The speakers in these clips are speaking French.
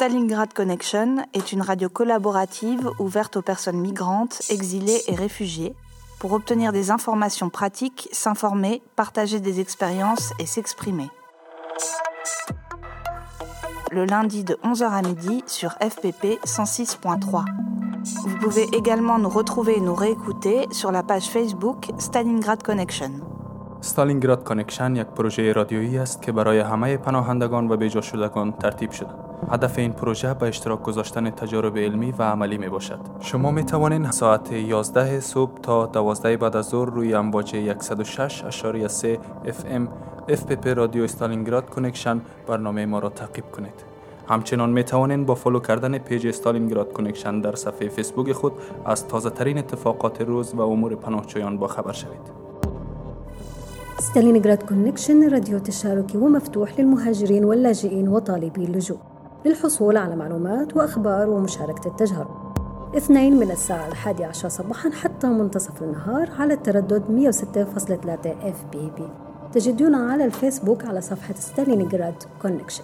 Stalingrad Connection est une radio collaborative ouverte aux personnes migrantes, exilées et réfugiées pour obtenir des informations pratiques, s'informer, partager des expériences et s'exprimer. Le lundi de 11h à midi sur FPP 106.3. Vous pouvez également nous retrouver et nous réécouter sur la page Facebook Stalingrad Connection. ستالینگراد کانکشن یک پروژه رادیویی است که برای همه پناهندگان و بیجا شدگان ترتیب شده. هدف این پروژه به اشتراک گذاشتن تجارب علمی و عملی می باشد. شما می توانید ساعت 11 صبح تا 12 بعد از ظهر روی امواج 106.3 FM FPP رادیو استالینگراد کانکشن برنامه ما را تعقیب کنید. همچنان می توانید با فالو کردن پیج استالینگراد کانکشن در صفحه فیسبوک خود از تازه ترین اتفاقات روز و امور پناهجویان با خبر شوید. ستالينغراد كونكشن راديو تشاركي ومفتوح للمهاجرين واللاجئين وطالبي اللجوء للحصول على معلومات وأخبار ومشاركة التجارب. اثنين من الساعة الحادية عشر صباحا حتى منتصف النهار على التردد 106.3 اف بي بي تجدونا على الفيسبوك على صفحة ستالينغراد كونكشن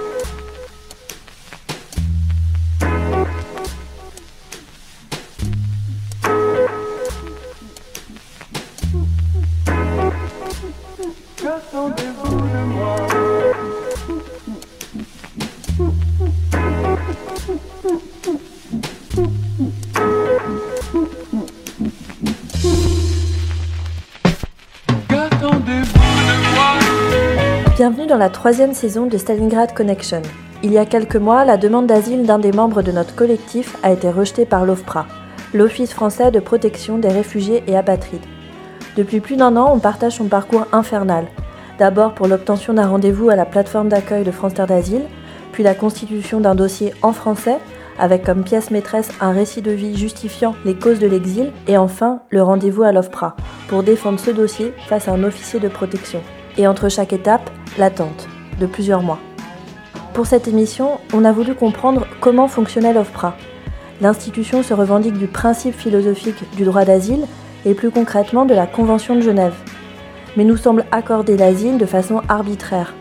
Bienvenue dans la troisième saison de Stalingrad Connection. Il y a quelques mois, la demande d'asile d'un des membres de notre collectif a été rejetée par l'OFPRA, l'Office français de protection des réfugiés et apatrides. Depuis plus d'un an, on partage son parcours infernal. D'abord pour l'obtention d'un rendez-vous à la plateforme d'accueil de France Terre d'Asile, puis la constitution d'un dossier en français, avec comme pièce maîtresse un récit de vie justifiant les causes de l'exil, et enfin le rendez-vous à l'OFPRA, pour défendre ce dossier face à un officier de protection. Et entre chaque étape, l'attente, de plusieurs mois. Pour cette émission, on a voulu comprendre comment fonctionnait l'OFPRA. L'institution se revendique du principe philosophique du droit d'asile et plus concrètement de la Convention de Genève, mais nous semble accorder l'asile de façon arbitraire,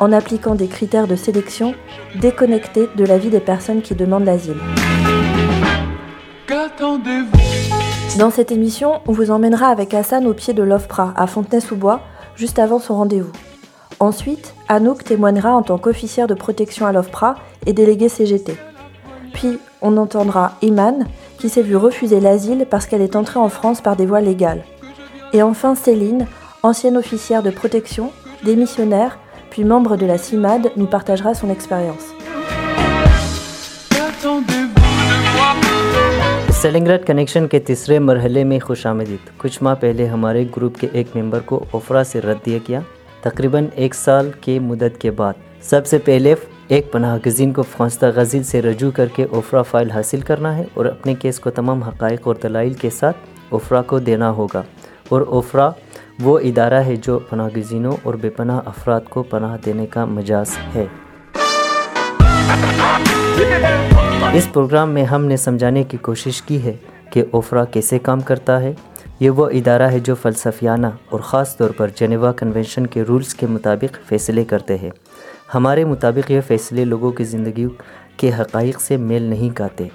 en appliquant des critères de sélection déconnectés de la vie des personnes qui demandent l'asile. Dans cette émission, on vous emmènera avec Hassan au pied de l'OFPRA, à Fontenay-sous-Bois, juste avant son rendez-vous. Ensuite, Anouk témoignera en tant qu'officière de protection à l'OFPRA et déléguée CGT. Puis, on entendra Iman, qui s'est vue refuser l'asile parce qu'elle est entrée en France par des voies légales. Et enfin Céline, ancienne officière de protection, démissionnaire, puis membre de la CIMAD, nous partagera son expérience. स्टेलिंगराड कनेक्शन के तीसरे मरहले में खुश आमदीद कुछ माह पहले हमारे ग्रुप के एक मेंबर को ओफरा से रद्द दिया गया तकरीबन एक साल के मुदत के बाद सबसे पहले ایک پناہ گزین کو فونستہ غزل سے رجوع کر کے اوفرا فائل حاصل کرنا ہے اور اپنے کیس کو تمام حقائق اور دلائل کے ساتھ اوفرا کو دینا ہوگا۔ اور اوفرا وہ ادارہ ہے جو پناہ گزینوں اور بے پناہ افراد کو پناہ دینے کا مجاز ہے۔ اس پروگرام میں ہم نے سمجھانے کی کوشش کی ہے کہ اوفرا کیسے کام کرتا ہے۔ یہ وہ ادارہ ہے جو فلسفیانہ اور خاص طور پر جنیوا کنونشن کے رولز کے مطابق فیصلے کرتے ہیں۔ हमारे मुताबिक ये फ़ैसले लोगों की ज़िंदगी के हक़ाइक़ से मेल नहीं खाते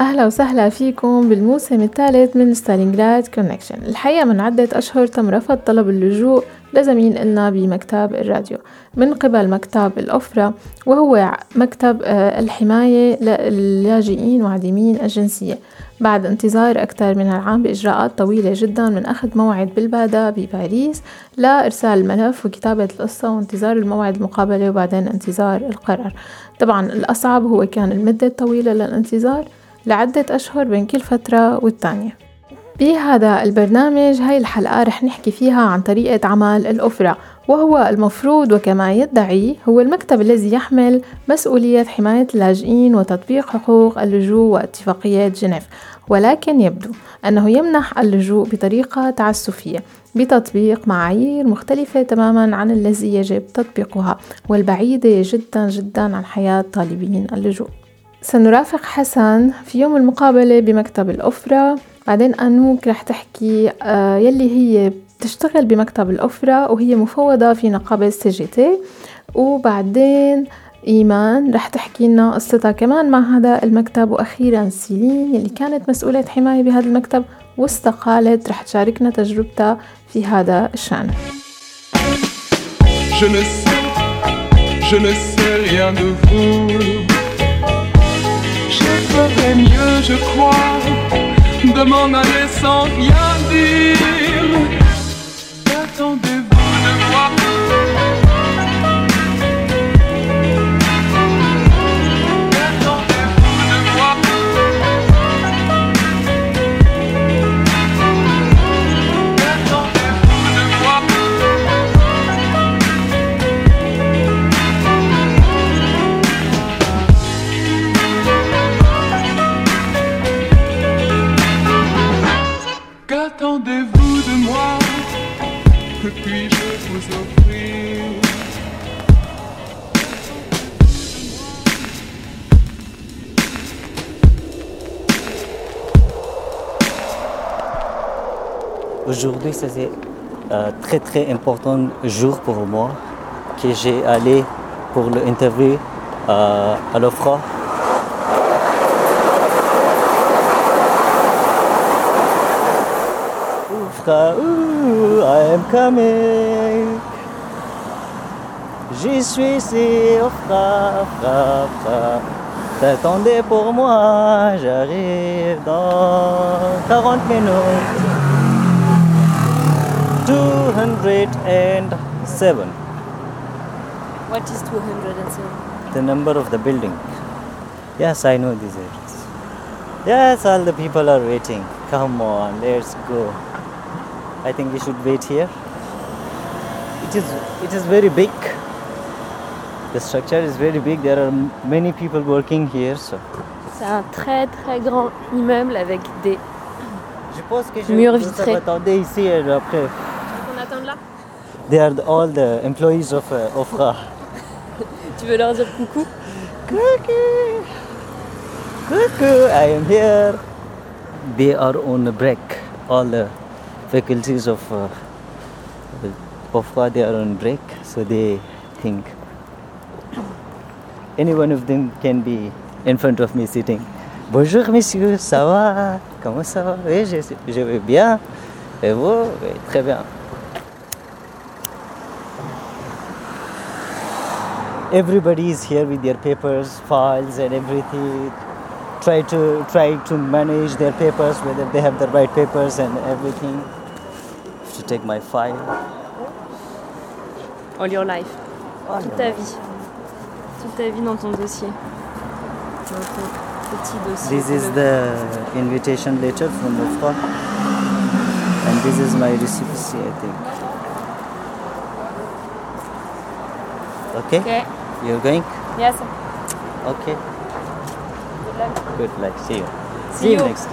أهلا وسهلا فيكم بالموسم الثالث من ستالينغراد كونكشن الحقيقة من عدة أشهر تم رفض طلب اللجوء لزميل إلنا بمكتب الراديو من قبل مكتب الأفرة وهو مكتب الحماية للاجئين وعديمين الجنسية بعد انتظار أكثر من العام بإجراءات طويلة جدا من أخذ موعد بالبادا بباريس لإرسال الملف وكتابة القصة وانتظار الموعد المقابلة وبعدين انتظار القرار. طبعا الأصعب هو كان المدة الطويلة للانتظار لعدة أشهر بين كل فترة والتانية بهذا البرنامج هاي الحلقة رح نحكي فيها عن طريقة عمل الأفرة وهو المفروض وكما يدعي هو المكتب الذي يحمل مسؤولية حماية اللاجئين وتطبيق حقوق اللجوء واتفاقيات جنيف. ولكن يبدو أنه يمنح اللجوء بطريقة تعسفية بتطبيق معايير مختلفة تماما عن الذي يجب تطبيقها والبعيدة جدا جدا عن حياة طالبين اللجوء. سنرافق حسن في يوم المقابلة بمكتب الأفرة بعدين أنوك رح تحكي آه، يلي هي بتشتغل بمكتب الأفرة وهي مفوضة في نقابة سي جي تي وبعدين إيمان رح تحكي لنا قصتها كمان مع هذا المكتب وأخيرا سيلين يلي كانت مسؤولة حماية بهذا المكتب واستقالت رح تشاركنا تجربتها في هذا الشأن je ne sais rien de vous. Je ferais mieux, je crois, de m'en aller sans rien dire. Aujourd'hui, c'est un très très important jour pour moi que j'ai allé pour l'interview à, à l'OFRA. OFRA, ooh, I am coming. J'y suis ici, OFRA, OFRA, OFRA. T'attendais pour moi, j'arrive dans 40 minutes. 207, What is 207? the number of the building. Yes, I know these areas. Yes, all the people are waiting. Come on, let's go. I think we should wait here. It is it is very big. The structure is very big. There are many people working here. So C'est un très très grand immeuble avec des. je pense que je Mur vous vitré. attendez ici et après. On attend là They are all the employees of uh, OFRA. Tu veux leur dire coucou Cookie! Cuckoo, I am here. They are on a break. All the faculties of uh, OFRA, they are on break, so they think any one of them can be in front of me sitting. Bonjour messieurs, ça va Comment ça va Oui, je, je vais bien. Et vous Oui, très bien. Everybody is here with their papers, files, and everything. Try to try to manage their papers, whether they have the right papers and everything. To take my file. All your life. Ah, Toute ta vie. Toute ta vie dans ton dossier. Dans ton petit dossier. This is the invitation letter from UFA, and this is my recipe, I think. Okay, Ok. you're going? Yes. Okay. Good luck. See you. See you. next.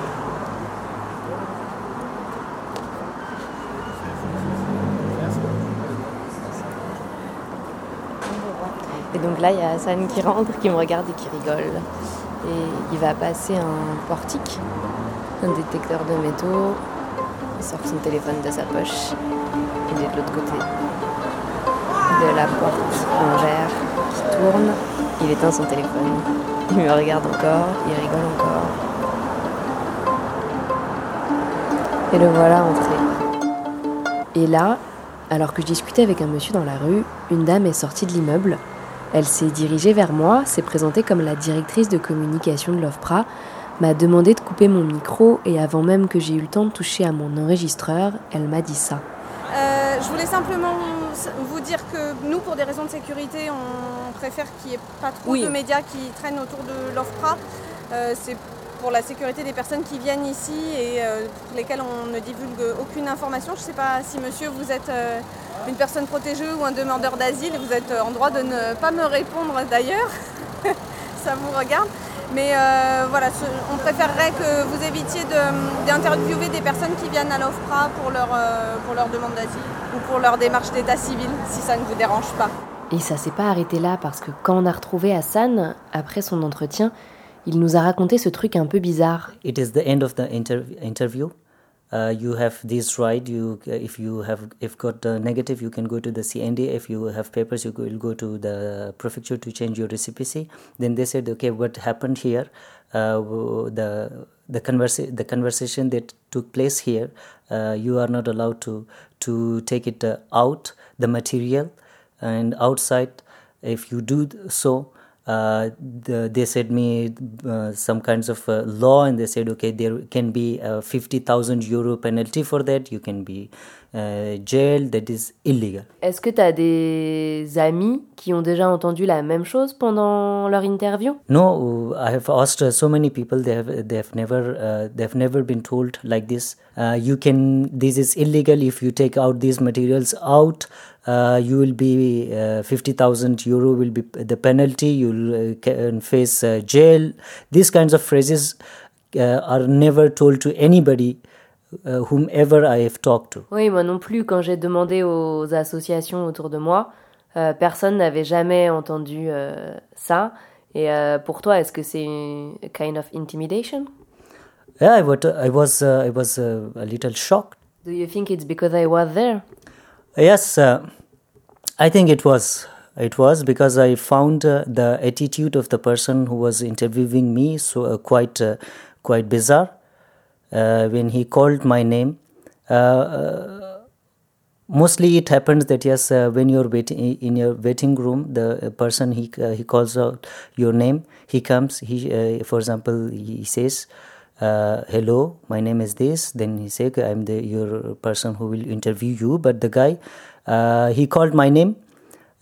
Et donc là, il y a Hassan qui rentre, qui me regarde et qui rigole. Et il va passer un portique, un détecteur de métaux. Il sort son téléphone de sa poche. Il est de l'autre côté de la porte en verre qui tourne. Il éteint son téléphone. Il me regarde encore, il rigole encore. Et le voilà entré. Et là, alors que je discutais avec un monsieur dans la rue, une dame est sortie de l'immeuble. Elle s'est dirigée vers moi, s'est présentée comme la directrice de communication de l'OFPRA, m'a demandé de couper mon micro et avant même que j'ai eu le temps de toucher à mon enregistreur, elle m'a dit ça. Euh, je voulais simplement vous dire que nous, pour des raisons de sécurité, on préfère qu'il n'y ait pas trop Oui. de médias qui traînent autour de l'OFPRA. Euh, c'est pour la sécurité des personnes qui viennent ici et euh, pour lesquelles on ne divulgue aucune information. Je ne sais pas si monsieur, vous êtes euh, une personne protégée ou un demandeur d'asile, vous êtes en droit de ne pas me répondre d'ailleurs, ça vous regarde. Mais euh, voilà, on préférerait que vous évitiez d'interviewer des personnes qui viennent à l'OFPRA pour leur, euh, pour leur demande d'asile ou pour leur démarche d'état civil, si ça ne vous dérange pas. Et ça s'est pas arrêté là, parce que quand on a retrouvé Hassan, après son entretien, il nous a raconté ce truc un peu bizarre. It is the end of the interview? Uh, you have this right you if you have if got uh, negative you can go to the cnd if you have papers you will go to the prefecture to change your recipe then they said okay what happened here uh, the the conversa- the conversation that took place here uh, you are not allowed to to take it uh, out the material. And outside if you do so uh, the, they said me uh, some kinds of uh, law and they said okay there can be a 50000 euro penalty for that. You can be uh, jailed. That is illegal. Est-ce que tu as des amis qui ont déjà entendu la même chose pendant leur interview? No i have asked uh, so many people. They have they have never uh, they have never been told like this. You can this is illegal if you take out these materials out you will be uh, 50,000 euro will be the penalty, you'll uh, face uh, jail. These kinds of phrases uh, are never told to anybody. Uh, whomever I have talked to. Oui, moi non plus. Quand j'ai demandé aux associations autour de moi, personne n'avait jamais entendu ça. Et pour toi, est-ce que c'est une kind of intimidation? Yeah, I was, I was, I was a little shocked. Do you think it's because I was there? Yes, uh, I think it was. It was because I found uh, the attitude of the person who was interviewing me so uh, quite uh, quite bizarre. Uh, when he called my name, uh, mostly it happens that yes, when you're waiting in your waiting room, the person he he calls out your name. He comes. He, for example, he says uh, hello my name is this. Then he said i'm the your person who will interview you. But the guy uh, he called my name.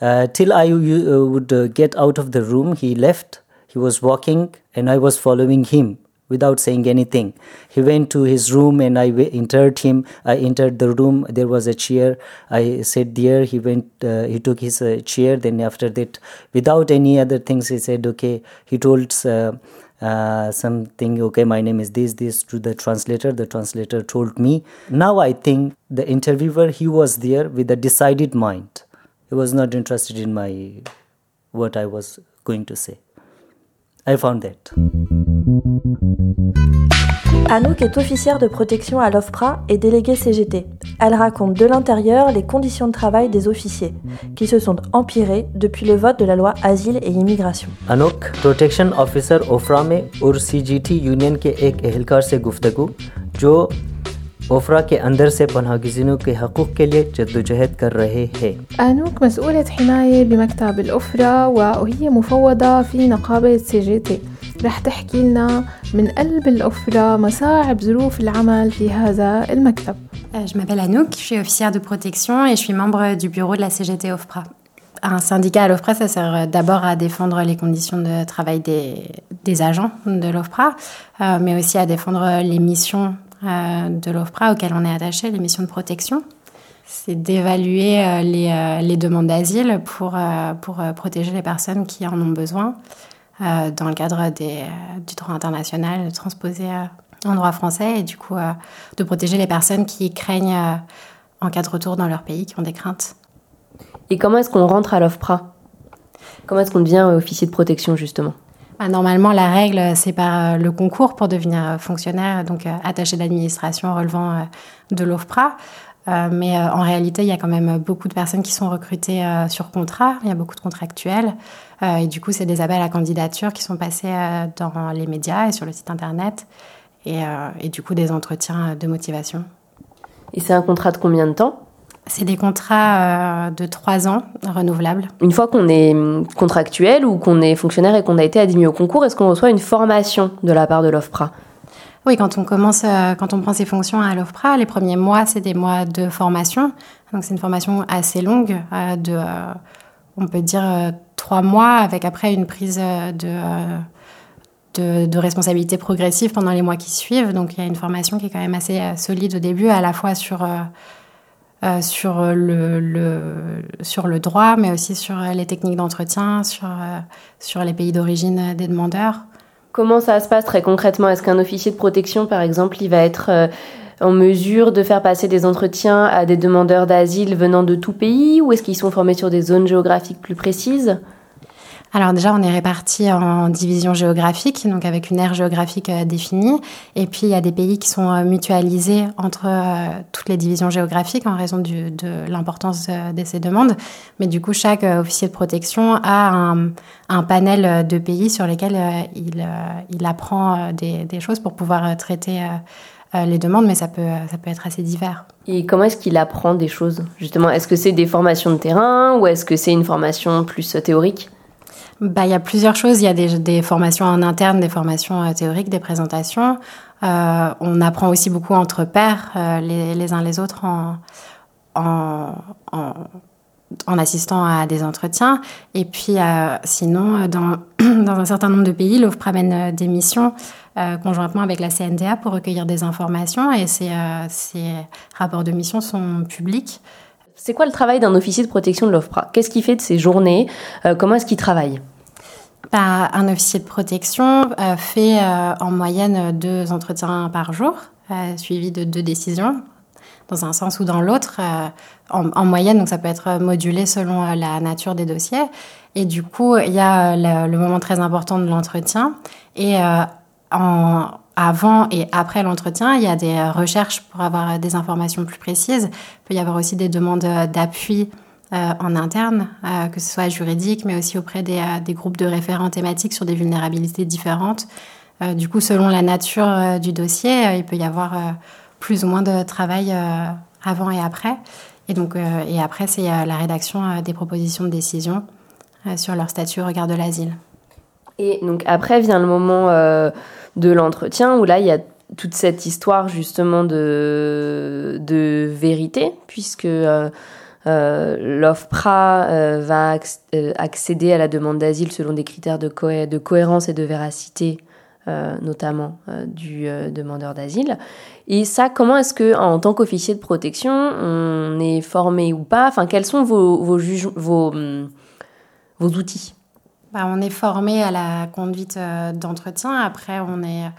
Uh, till i uh, would uh, get out of the room he left. He was walking and i was following him without saying anything. He went to his room and i entered him. I entered the room. There was a chair. I sat there. He went uh, he took his chair. Then after that without any other things he said okay. He told uh, something okay my name is this this to the translator. The translator told me. Now i think the interviewer he was there with a decided mind. He was not interested in my what i was going to say. I found that Anouk est officière de protection à l'OFPRA et déléguée CGT. Elle raconte de l'intérieur les conditions de travail des officiers, qui se sont empirées depuis le vote de la loi Asile et Immigration. Anouk, protection officer OFRA में और CGT union के एक एहलकार से गुफ्तगू जो ओफरा के अंदर से पनाहगजीनों के हकूक़ के लिए जद्दोजहद कर रहे हैं أنوك مسؤولة حماية بمكتب الأفرا وهي مفوضة في نقابة سي جي تي رح تحكي لنا من قلب الأفرا مصاعب ظروف العمل في هذا المكتب Je m'appelle Anouk, je suis officière de protection et je suis membre du bureau de la CGT OFPRA. Un syndicat à l'OFPRA, ça sert d'abord à défendre les conditions de travail des, des agents de l'OFPRA, euh, mais aussi à défendre les missions euh, de l'OFPRA auxquelles on est attaché, les missions de protection. C'est d'évaluer euh, les, euh, les, demandes d'asile pour, euh, pour protéger les personnes qui en ont besoin. Euh, dans le cadre des, euh, du droit international transposé euh, en droit français et du coup de protéger les personnes qui craignent en cas de retour dans leur pays, qui ont des craintes. Et comment est-ce qu'on rentre à l'OFPRA? Comment est-ce qu'on devient officier de protection justement? Bah, Normalement, la règle, c'est par le concours pour devenir fonctionnaire, donc attaché d'administration relevant de l'OFPRA. Mais en réalité, il y a quand même beaucoup de personnes qui sont recrutées sur contrat. Il y a beaucoup de contractuels. Euh, et du coup, c'est des appels à candidature qui sont passés euh, dans les médias et sur le site internet. Et, euh, et du coup, des entretiens de motivation. Et c'est un contrat de combien de temps? C'est des contrats de trois ans renouvelables. Une fois qu'on est hum, contractuel ou qu'on est fonctionnaire et qu'on a été admis au concours, est-ce qu'on reçoit une formation de la part de l'OFPRA? Oui, quand on commence, quand on prend ses fonctions à l'OFPRA, les premiers mois, c'est des mois de formation. Donc c'est une formation assez longue, de, on peut dire trois mois, avec après une prise euh, euh, de, de, responsabilité progressive pendant les mois qui suivent. Donc il y a une formation qui est quand même assez euh, solide au début, à la fois sur sur, le, sur le droit, mais aussi sur les techniques d'entretien, sur les pays d'origine des demandeurs. Comment ça se passe très concrètement? Est-ce qu'un officier de protection, par exemple, il va être en mesure de faire passer des entretiens à des demandeurs d'asile venant de tout pays? Ou est-ce qu'ils sont formés sur des zones géographiques plus précises? Alors déjà, on est répartis en divisions géographiques, donc avec une aire géographique euh, définie. Et puis, il y a des pays qui sont euh, mutualisés entre euh, toutes les divisions géographiques en raison de l'importance de ces demandes. Mais du coup, chaque officier de protection a un, panel de pays sur lesquels il, apprend des, choses pour pouvoir traiter les demandes, mais ça peut être assez divers. Et comment est-ce qu'il apprend des choses Justement, est-ce que c'est des formations de terrain ou est-ce que c'est une formation plus théorique? Bah, Il y a plusieurs choses. Il y a des, formations en interne, des formations euh, théoriques, des présentations. Euh, on apprend aussi beaucoup entre pairs, euh, les, uns les autres, en, assistant à des entretiens. Et puis, sinon, dans, un certain nombre de pays, l'OFPRA mène euh, des missions conjointement avec la CNDA pour recueillir des informations. Et ces rapports de mission sont publics. C'est quoi le travail d'un officier de protection de l'OFPRA? Qu'est-ce qu'il fait de ses journées? Comment est-ce qu'il travaille? Bah, un officier de protection euh, fait euh, en moyenne deux entretiens par jour, euh, suivis de deux décisions, dans un sens ou dans l'autre, en, en, moyenne, donc ça peut être modulé selon la nature des dossiers. Et du coup, il y a le, le moment très important de l'entretien. Et en, avant et après l'entretien, il y a des recherches pour avoir des informations plus précises. Il peut y avoir aussi des demandes d'appui euh, en interne, euh, que ce soit juridique, mais aussi auprès des, euh, des, groupes de référents thématiques sur des vulnérabilités différentes. du coup, selon la nature du dossier, il peut y avoir plus ou moins de travail avant et après. Et donc, et après, c'est la rédaction des propositions de décision sur leur statut au regard de l'asile. Et donc après vient le moment de l'entretien où là, il y a toute cette histoire justement de, vérité, puisque euh, L'OFPRA euh, va euh, accéder à la demande d'asile selon des critères de, de, cohérence et de véracité, notamment du demandeur d'asile. Et ça, comment est-ce que, en tant qu'officier de protection, on est formé ou pas? Enfin, quels sont vos, vos, vos, hum, vos outils? Bah, On est formé à la conduite d'entretien. Après, on est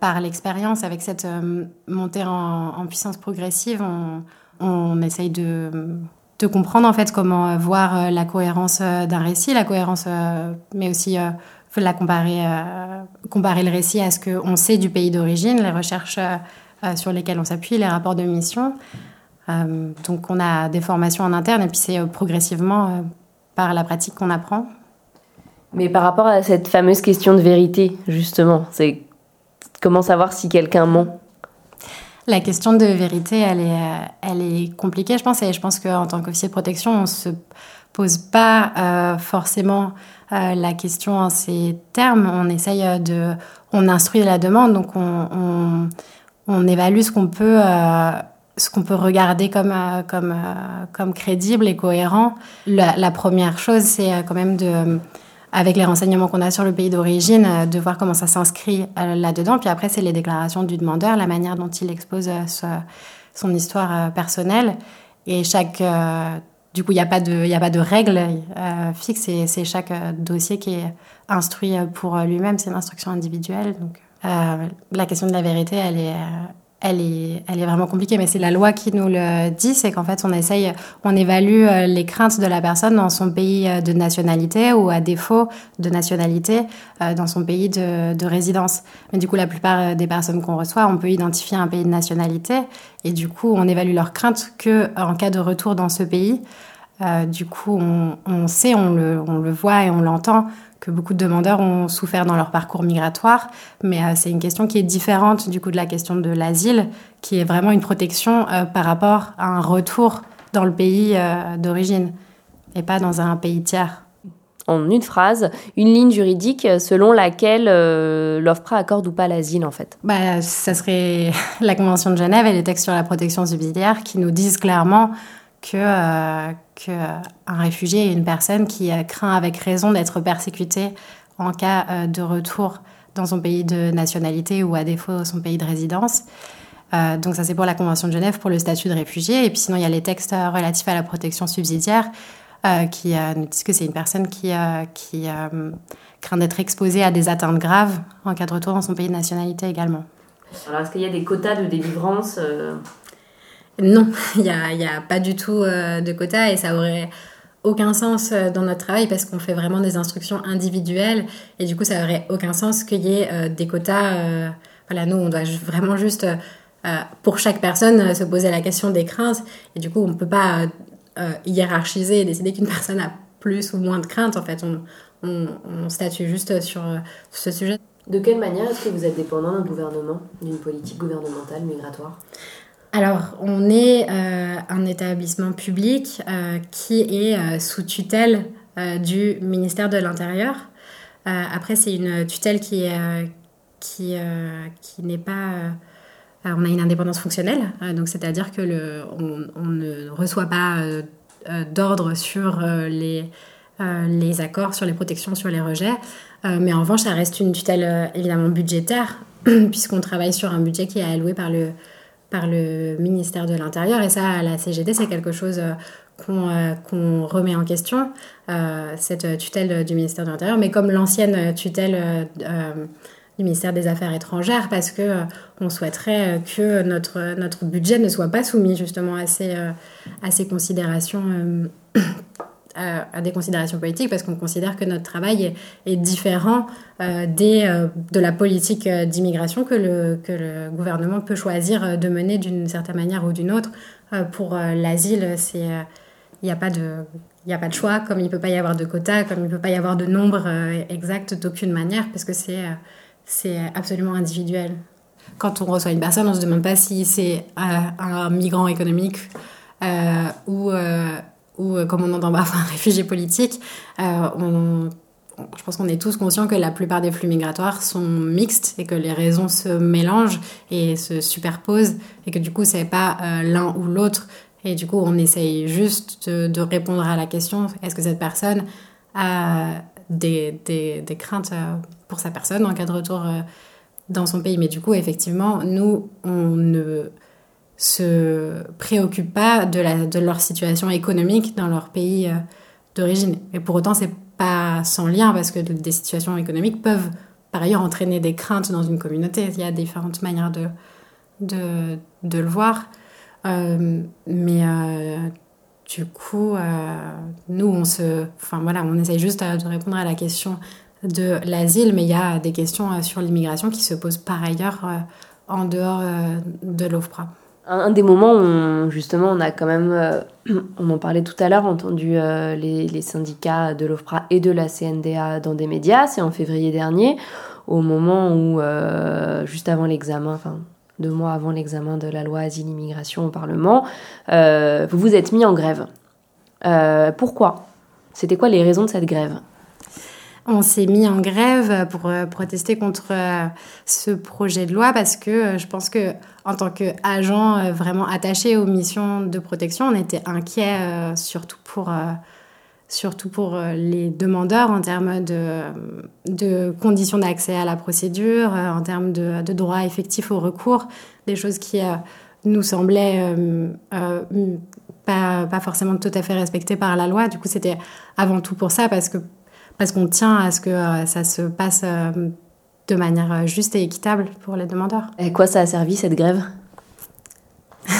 par l'expérience, avec cette montée en, puissance progressive, on, essaye de, comprendre en fait comment voir euh, la cohérence euh, d'un récit, la cohérence, euh, mais aussi la comparer, comparer le récit à ce qu'on sait du pays d'origine, les recherches sur lesquelles on s'appuie, les rapports de mission. donc on a des formations en interne et puis c'est progressivement par la pratique qu'on apprend. Mais par rapport à cette fameuse question de vérité, justement, c'est comment savoir si quelqu'un ment? La question de vérité, elle est, euh, elle est compliquée, je pense, et je pense qu'en tant qu'officier de protection, on se pose pas euh, forcément euh, la question en ces termes. On essaye de, on instruit la demande, donc on, on, évalue ce qu'on peut, ce qu'on peut regarder comme, comme, comme crédible et cohérent. La première chose, c'est quand même de avec les renseignements qu'on a sur le pays d'origine, euh, de voir comment ça s'inscrit euh, là-dedans. Puis après, c'est les déclarations du demandeur, la manière dont il expose euh, son histoire personnelle. Et chaque, du coup, il n'y a pas de, a pas de règles fixes. C'est chaque dossier qui est instruit pour lui-même. C'est une instruction individuelle. Donc, la question de la vérité, elle est, elle est, elle est vraiment compliquée, mais c'est la loi qui nous le dit, c'est qu'en fait, on essaye, on évalue euh, les craintes de la personne dans son pays euh, de nationalité ou à défaut de nationalité euh, dans son pays de, de résidence. Mais du coup, la plupart des personnes qu'on reçoit, on peut identifier un pays de nationalité et du coup, on évalue leurs craintes que en cas de retour dans ce pays. Euh, du coup, on, on sait, on le, on le voit et on l'entend que beaucoup de demandeurs ont souffert dans leur parcours migratoire, mais euh, c'est une question qui est différente du coup de la question de l'asile, qui est vraiment une protection euh, par rapport à un retour dans le pays d'origine et pas dans un pays tiers. En une phrase, une ligne juridique selon laquelle l'OFPRA accorde ou pas l'asile en fait bah, Ça serait la Convention de Genève et les textes sur la protection subsidiaire qui nous disent clairement que, euh, que un réfugié est une personne qui euh, craint avec raison d'être persécutée en cas euh, de retour dans son pays de nationalité ou à défaut son pays de résidence. donc ça c'est pour la Convention de Genève pour le statut de réfugié. Et puis sinon il y a les textes relatifs à la protection subsidiaire qui nous disent que c'est une personne qui, qui craint d'être exposée à des atteintes graves en cas de retour dans son pays de nationalité également. Alors est-ce qu'il y a des quotas de délivrance Non, il n'y a, a, pas du tout de quotas et ça aurait aucun sens euh, dans notre travail parce qu'on fait vraiment des instructions individuelles et du coup ça aurait aucun sens qu'il y ait euh, des quotas. Euh, voilà, nous on doit vraiment juste pour chaque personne se poser la question des craintes et du coup on ne peut pas hiérarchiser et décider qu'une personne a plus ou moins de craintes. En fait, on, on, statue juste sur ce sujet. De quelle manière est-ce que vous êtes dépendant d'un gouvernement, d'une politique gouvernementale migratoire? Alors, on est euh, un établissement public euh, qui est euh, sous tutelle du ministère de l'Intérieur. après, c'est une tutelle qui, n'est pas... on a une indépendance fonctionnelle, donc c'est-à-dire que on, ne reçoit pas d'ordre sur les, les accords, sur les protections, sur les rejets. mais en revanche, ça reste une tutelle évidemment budgétaire, puisqu'on travaille sur un budget qui est alloué par le par le ministère de l'Intérieur. Et ça, à la CGT, c'est quelque chose euh, euh, qu'on remet en question, euh, cette tutelle du ministère de l'Intérieur, mais comme l'ancienne tutelle du ministère des Affaires étrangères, parce que on souhaiterait que notre, budget ne soit pas soumis justement à ces considérations à, des considérations politiques parce qu'on considère que notre travail est, différent euh, des, euh, de la politique euh, d'immigration que le, que le gouvernement peut choisir de mener d'une certaine manière ou d'une autre. pour l'asile, il n'y a pas de a pas de choix, comme il ne peut pas y avoir de quotas, comme il ne peut pas y avoir de nombre exact d'aucune manière, parce que c'est c'est absolument individuel. Quand on reçoit une personne, on ne se demande pas si c'est un migrant économique ou comme on entend parfois un réfugié politique, euh, je pense qu'on est tous conscients que la plupart des flux migratoires sont mixtes et que les raisons se mélangent et se superposent et que du coup c'est pas euh, l'un ou l'autre. Et du coup on essaye juste de, répondre à la question est-ce que cette personne a des, des, craintes pour sa personne en cas de retour dans son pays? Mais du coup effectivement nous on ne se préoccupent pas de, la, de leur situation économique dans leur pays euh, d'origine. Et pour autant, c'est pas sans lien parce que des situations économiques peuvent par ailleurs entraîner des craintes dans une communauté. Il y a différentes manières de, de, le voir. Euh, mais euh, du coup, nous, on se, enfin voilà, on essaye juste de répondre à la question de l'asile, mais il y a des questions sur l'immigration qui se posent par ailleurs en dehors de l'OFPRA un, des moments où justement on a quand même, euh, on en parlait tout à l'heure, entendu euh, les, syndicats de l'OFPRA et de la CNDA dans des médias, c'est en février dernier, au moment où, euh, juste avant l'examen, enfin deux mois avant l'examen de la loi asile-immigration au Parlement, vous vous êtes mis en grève. pourquoi? C'était quoi les raisons de cette grève? On s'est mis en grève pour euh, protester contre euh, ce projet de loi parce que euh, je pense que en tant qu'agent vraiment attaché aux missions de protection, on était inquiet surtout pour surtout pour les demandeurs en termes de, de conditions d'accès à la procédure, en termes de, de droits effectifs au recours, des choses qui nous semblaient pas, pas forcément tout à fait respectées par la loi. Du coup, c'était avant tout pour ça, parce que parce qu'on tient à ce que euh, ça se passe euh, de manière euh, juste et équitable pour les demandeurs. Et quoi ça a servi cette grève?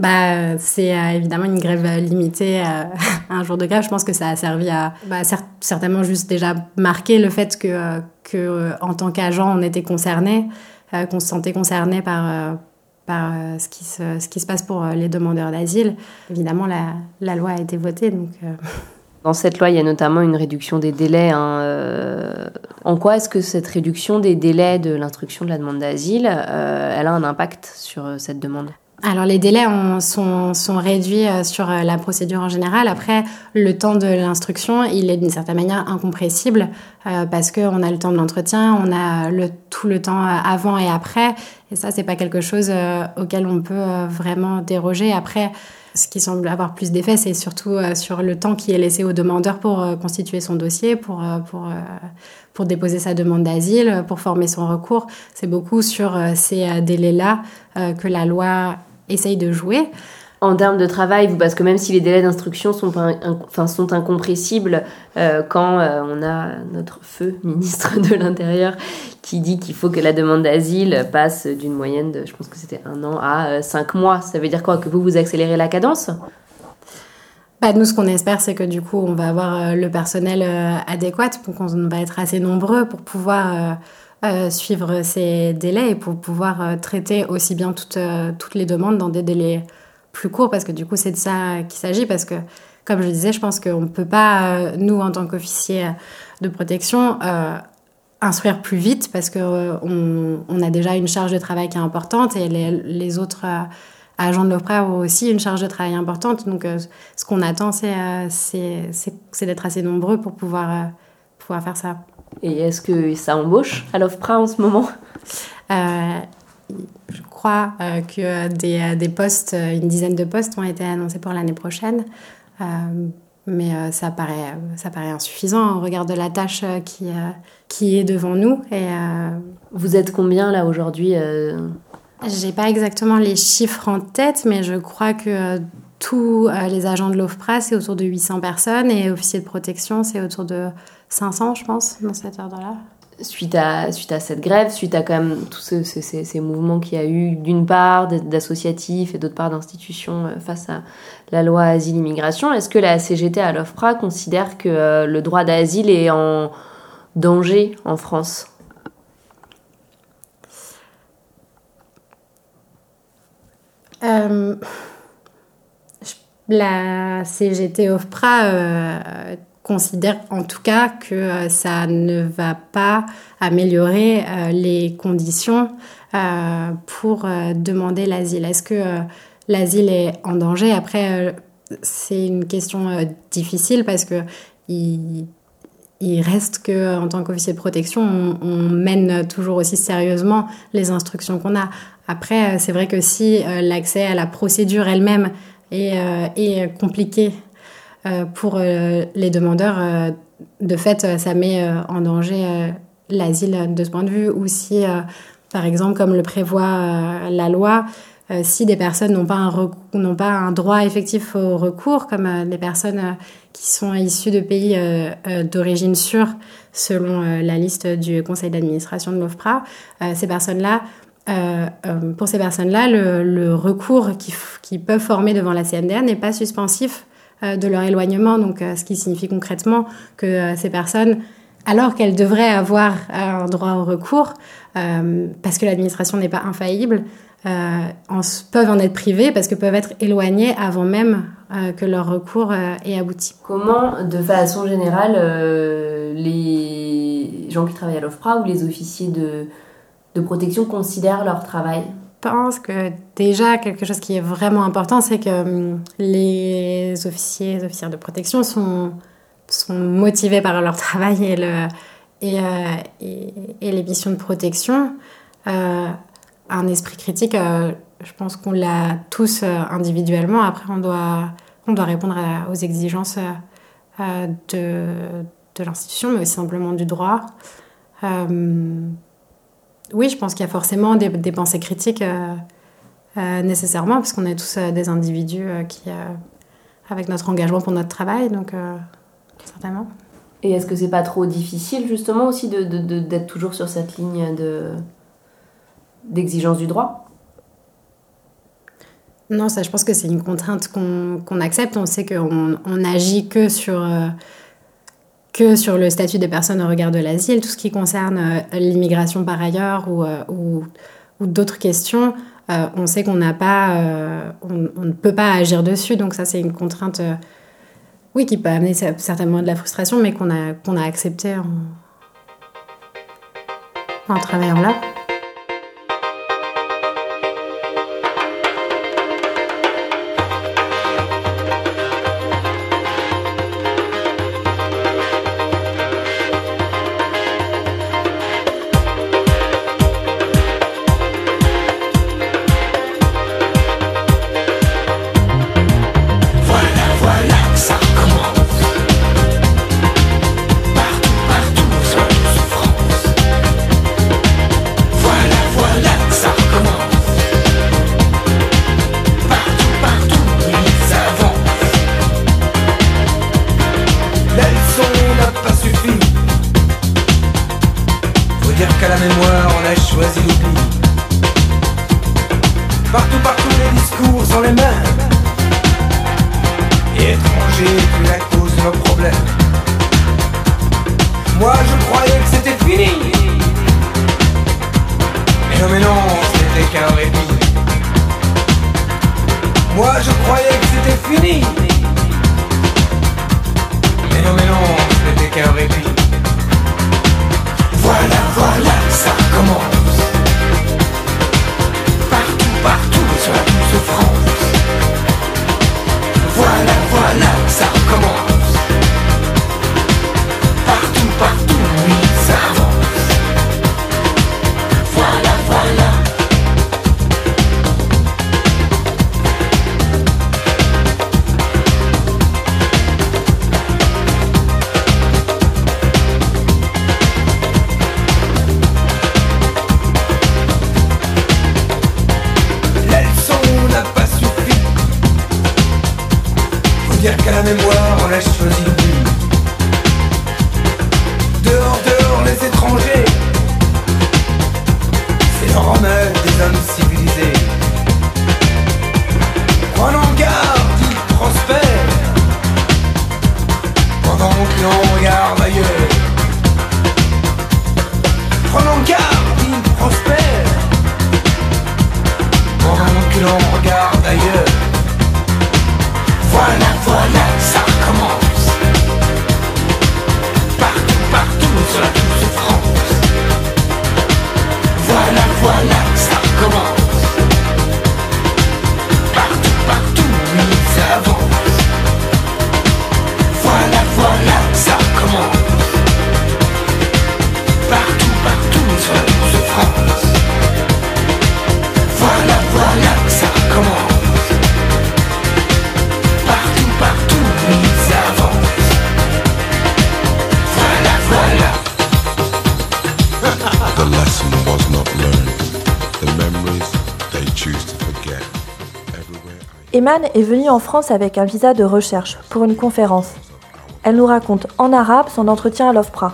Bah, c'est évidemment une grève limitée un jour de grève. Je pense que ça a servi à bah, certainement juste déjà marquer le fait que, que en tant qu'agent, on était concerné, qu'on se sentait concerné par, par ce, qui se, ce qui se passe pour les demandeurs d'asile. Évidemment, la, la, loi a été votée, donc. Dans cette loi, il y a notamment une réduction des délais. Hein, euh, en quoi est-ce que cette réduction des délais de l'instruction de la demande d'asile, euh, elle a un impact sur euh, cette demande? Alors les délais sont, réduits sur la procédure en général. Après, le temps de l'instruction, il est d'une certaine manière incompressible parce qu'on a le temps de l'entretien, on a tout le temps avant et après. Et ça, c'est pas quelque chose auquel on peut vraiment déroger. Après, ce qui semble avoir plus d'effet, c'est surtout sur le temps qui est laissé au demandeur pour constituer son dossier, pour, pour, pour déposer sa demande d'asile, pour former son recours. C'est beaucoup sur ces délais-là que la loi essaye de jouer en termes de travail, parce que même si les délais d'instruction sont, enfin, sont incompressibles, euh, quand euh, on a notre feu ministre de l'Intérieur qui dit qu'il faut que la demande d'asile passe d'une moyenne de, je pense que c'était un an à euh, cinq mois, ça veut dire quoi? Que vous, vous accélérez la cadence? Bah, nous, ce qu'on espère, c'est que du coup, on va avoir le personnel adéquat, pour qu'on va être assez nombreux pour pouvoir suivre ces délais et pour pouvoir traiter aussi bien toutes, toutes les demandes dans des délais plus court parce que du coup c'est de ça qu'il s'agit parce que comme je disais je pense qu'on ne peut pas euh, nous en tant qu'officiers de protection euh, instruire plus vite parce que euh, on, a déjà une charge de travail qui est importante et les, autres agents de l'OPRA ont aussi une charge de travail importante. Donc ce qu'on attend c'est c'est d'être assez nombreux pour pouvoir pouvoir faire ça. Et est-ce que ça embauche à l'OFPRA en ce moment? Je crois euh, que des, euh, des, postes, euh, une dizaine de postes ont été annoncés pour l'année prochaine. mais ça, paraît, ça paraît insuffisant au regard de la tâche qui, qui est devant nous. Et, Vous êtes combien là aujourd'hui J'ai pas exactement les chiffres en tête, mais je crois que tous les agents de l'OFPRA, c'est autour de 800 personnes et officiers de protection, c'est autour de 500, je pense, dans cet ordre-là suite à, suite à cette grève, suite à quand même tous ces, mouvements qu'il y a eu d'une part d'associatifs et d'autre part d'institutions euh, face à la loi asile-immigration, est-ce que la CGT à l'OFPRA considère que euh, le droit d'asile est en danger en France? Euh, La CGT OFPRA considère en tout cas que euh, ça ne va pas améliorer euh, les conditions euh, pour demander l'asile. Est-ce que l'asile est en danger? Après, c'est une question difficile parce que il, reste que en tant qu'officier de protection, on, mène toujours aussi sérieusement les instructions qu'on a. Après, c'est vrai que si l'accès à la procédure elle-même est, compliqué pour euh, les demandeurs, euh, de fait, ça met en danger l'asile de ce point de vue. Ou si, par exemple, comme le prévoit la loi, si des personnes n'ont pas, un droit effectif au recours, comme les personnes qui sont issues de pays d'origine sûre, selon la liste du conseil d'administration de l'OFPRA, ces personnes-là, pour ces personnes-là, le, recours qu'ils peuvent former devant la CNDA n'est pas suspensif euh, de leur éloignement, donc euh, ce qui signifie concrètement que euh, ces personnes, alors qu'elles devraient avoir un droit au recours, parce que l'administration n'est pas infaillible, peuvent en être privées parce que peuvent être éloignées avant même que leur recours ait abouti. Comment, de façon générale, les gens qui travaillent à l'OFPRA ou les officiers de protection considèrent leur travail? Pense que déjà quelque chose qui est vraiment important, c'est que hum, les officiers et officières de protection sont, motivés par leur travail euh, et, les missions de protection. Euh, un esprit critique, euh, je pense qu'on l'a tous individuellement. Après, on doit, on doit répondre aux exigences de, de l'institution, mais aussi simplement du droit oui, je pense qu'il y a forcément des, pensées critiques euh, euh, nécessairement, parce qu'on est tous euh, des individus qui, avec notre engagement pour notre travail, donc certainement. Et est-ce que c'est pas trop difficile justement aussi d'être de, de, toujours sur cette ligne de d'exigence du droit? Non, ça, je pense que c'est une contrainte qu'on accepte. On sait qu'on on agit que sur que sur le statut des personnes au regard de l'asile, tout ce qui concerne euh, l'immigration par ailleurs ou, euh, d'autres questions, euh, on sait qu'on n'a pas, on, ne peut pas agir dessus. Donc ça, c'est une contrainte, oui, qui peut amener certainement de la frustration, mais qu'on a, qu'on a accepté en, en travaillant là. Qu'à la mémoire on a choisi l'oubli. Partout, partout les discours sont les mêmes. Et étranger est la cause de nos problèmes. Moi je croyais que c'était fini. Mais non, mais non, c'était qu'un répit. Moi je croyais que c'était fini. Mais non, mais non, c'était qu'un répit. Voilà, voilà, ça commence. Partout, partout sur la douce France. Voilà, voilà, ça recommence. Partout, partout, oui, ça avance. Voilà, voilà. Eman est venue en France avec un visa de recherche pour une conférence. Elle nous raconte en arabe son entretien à l'OFPRA,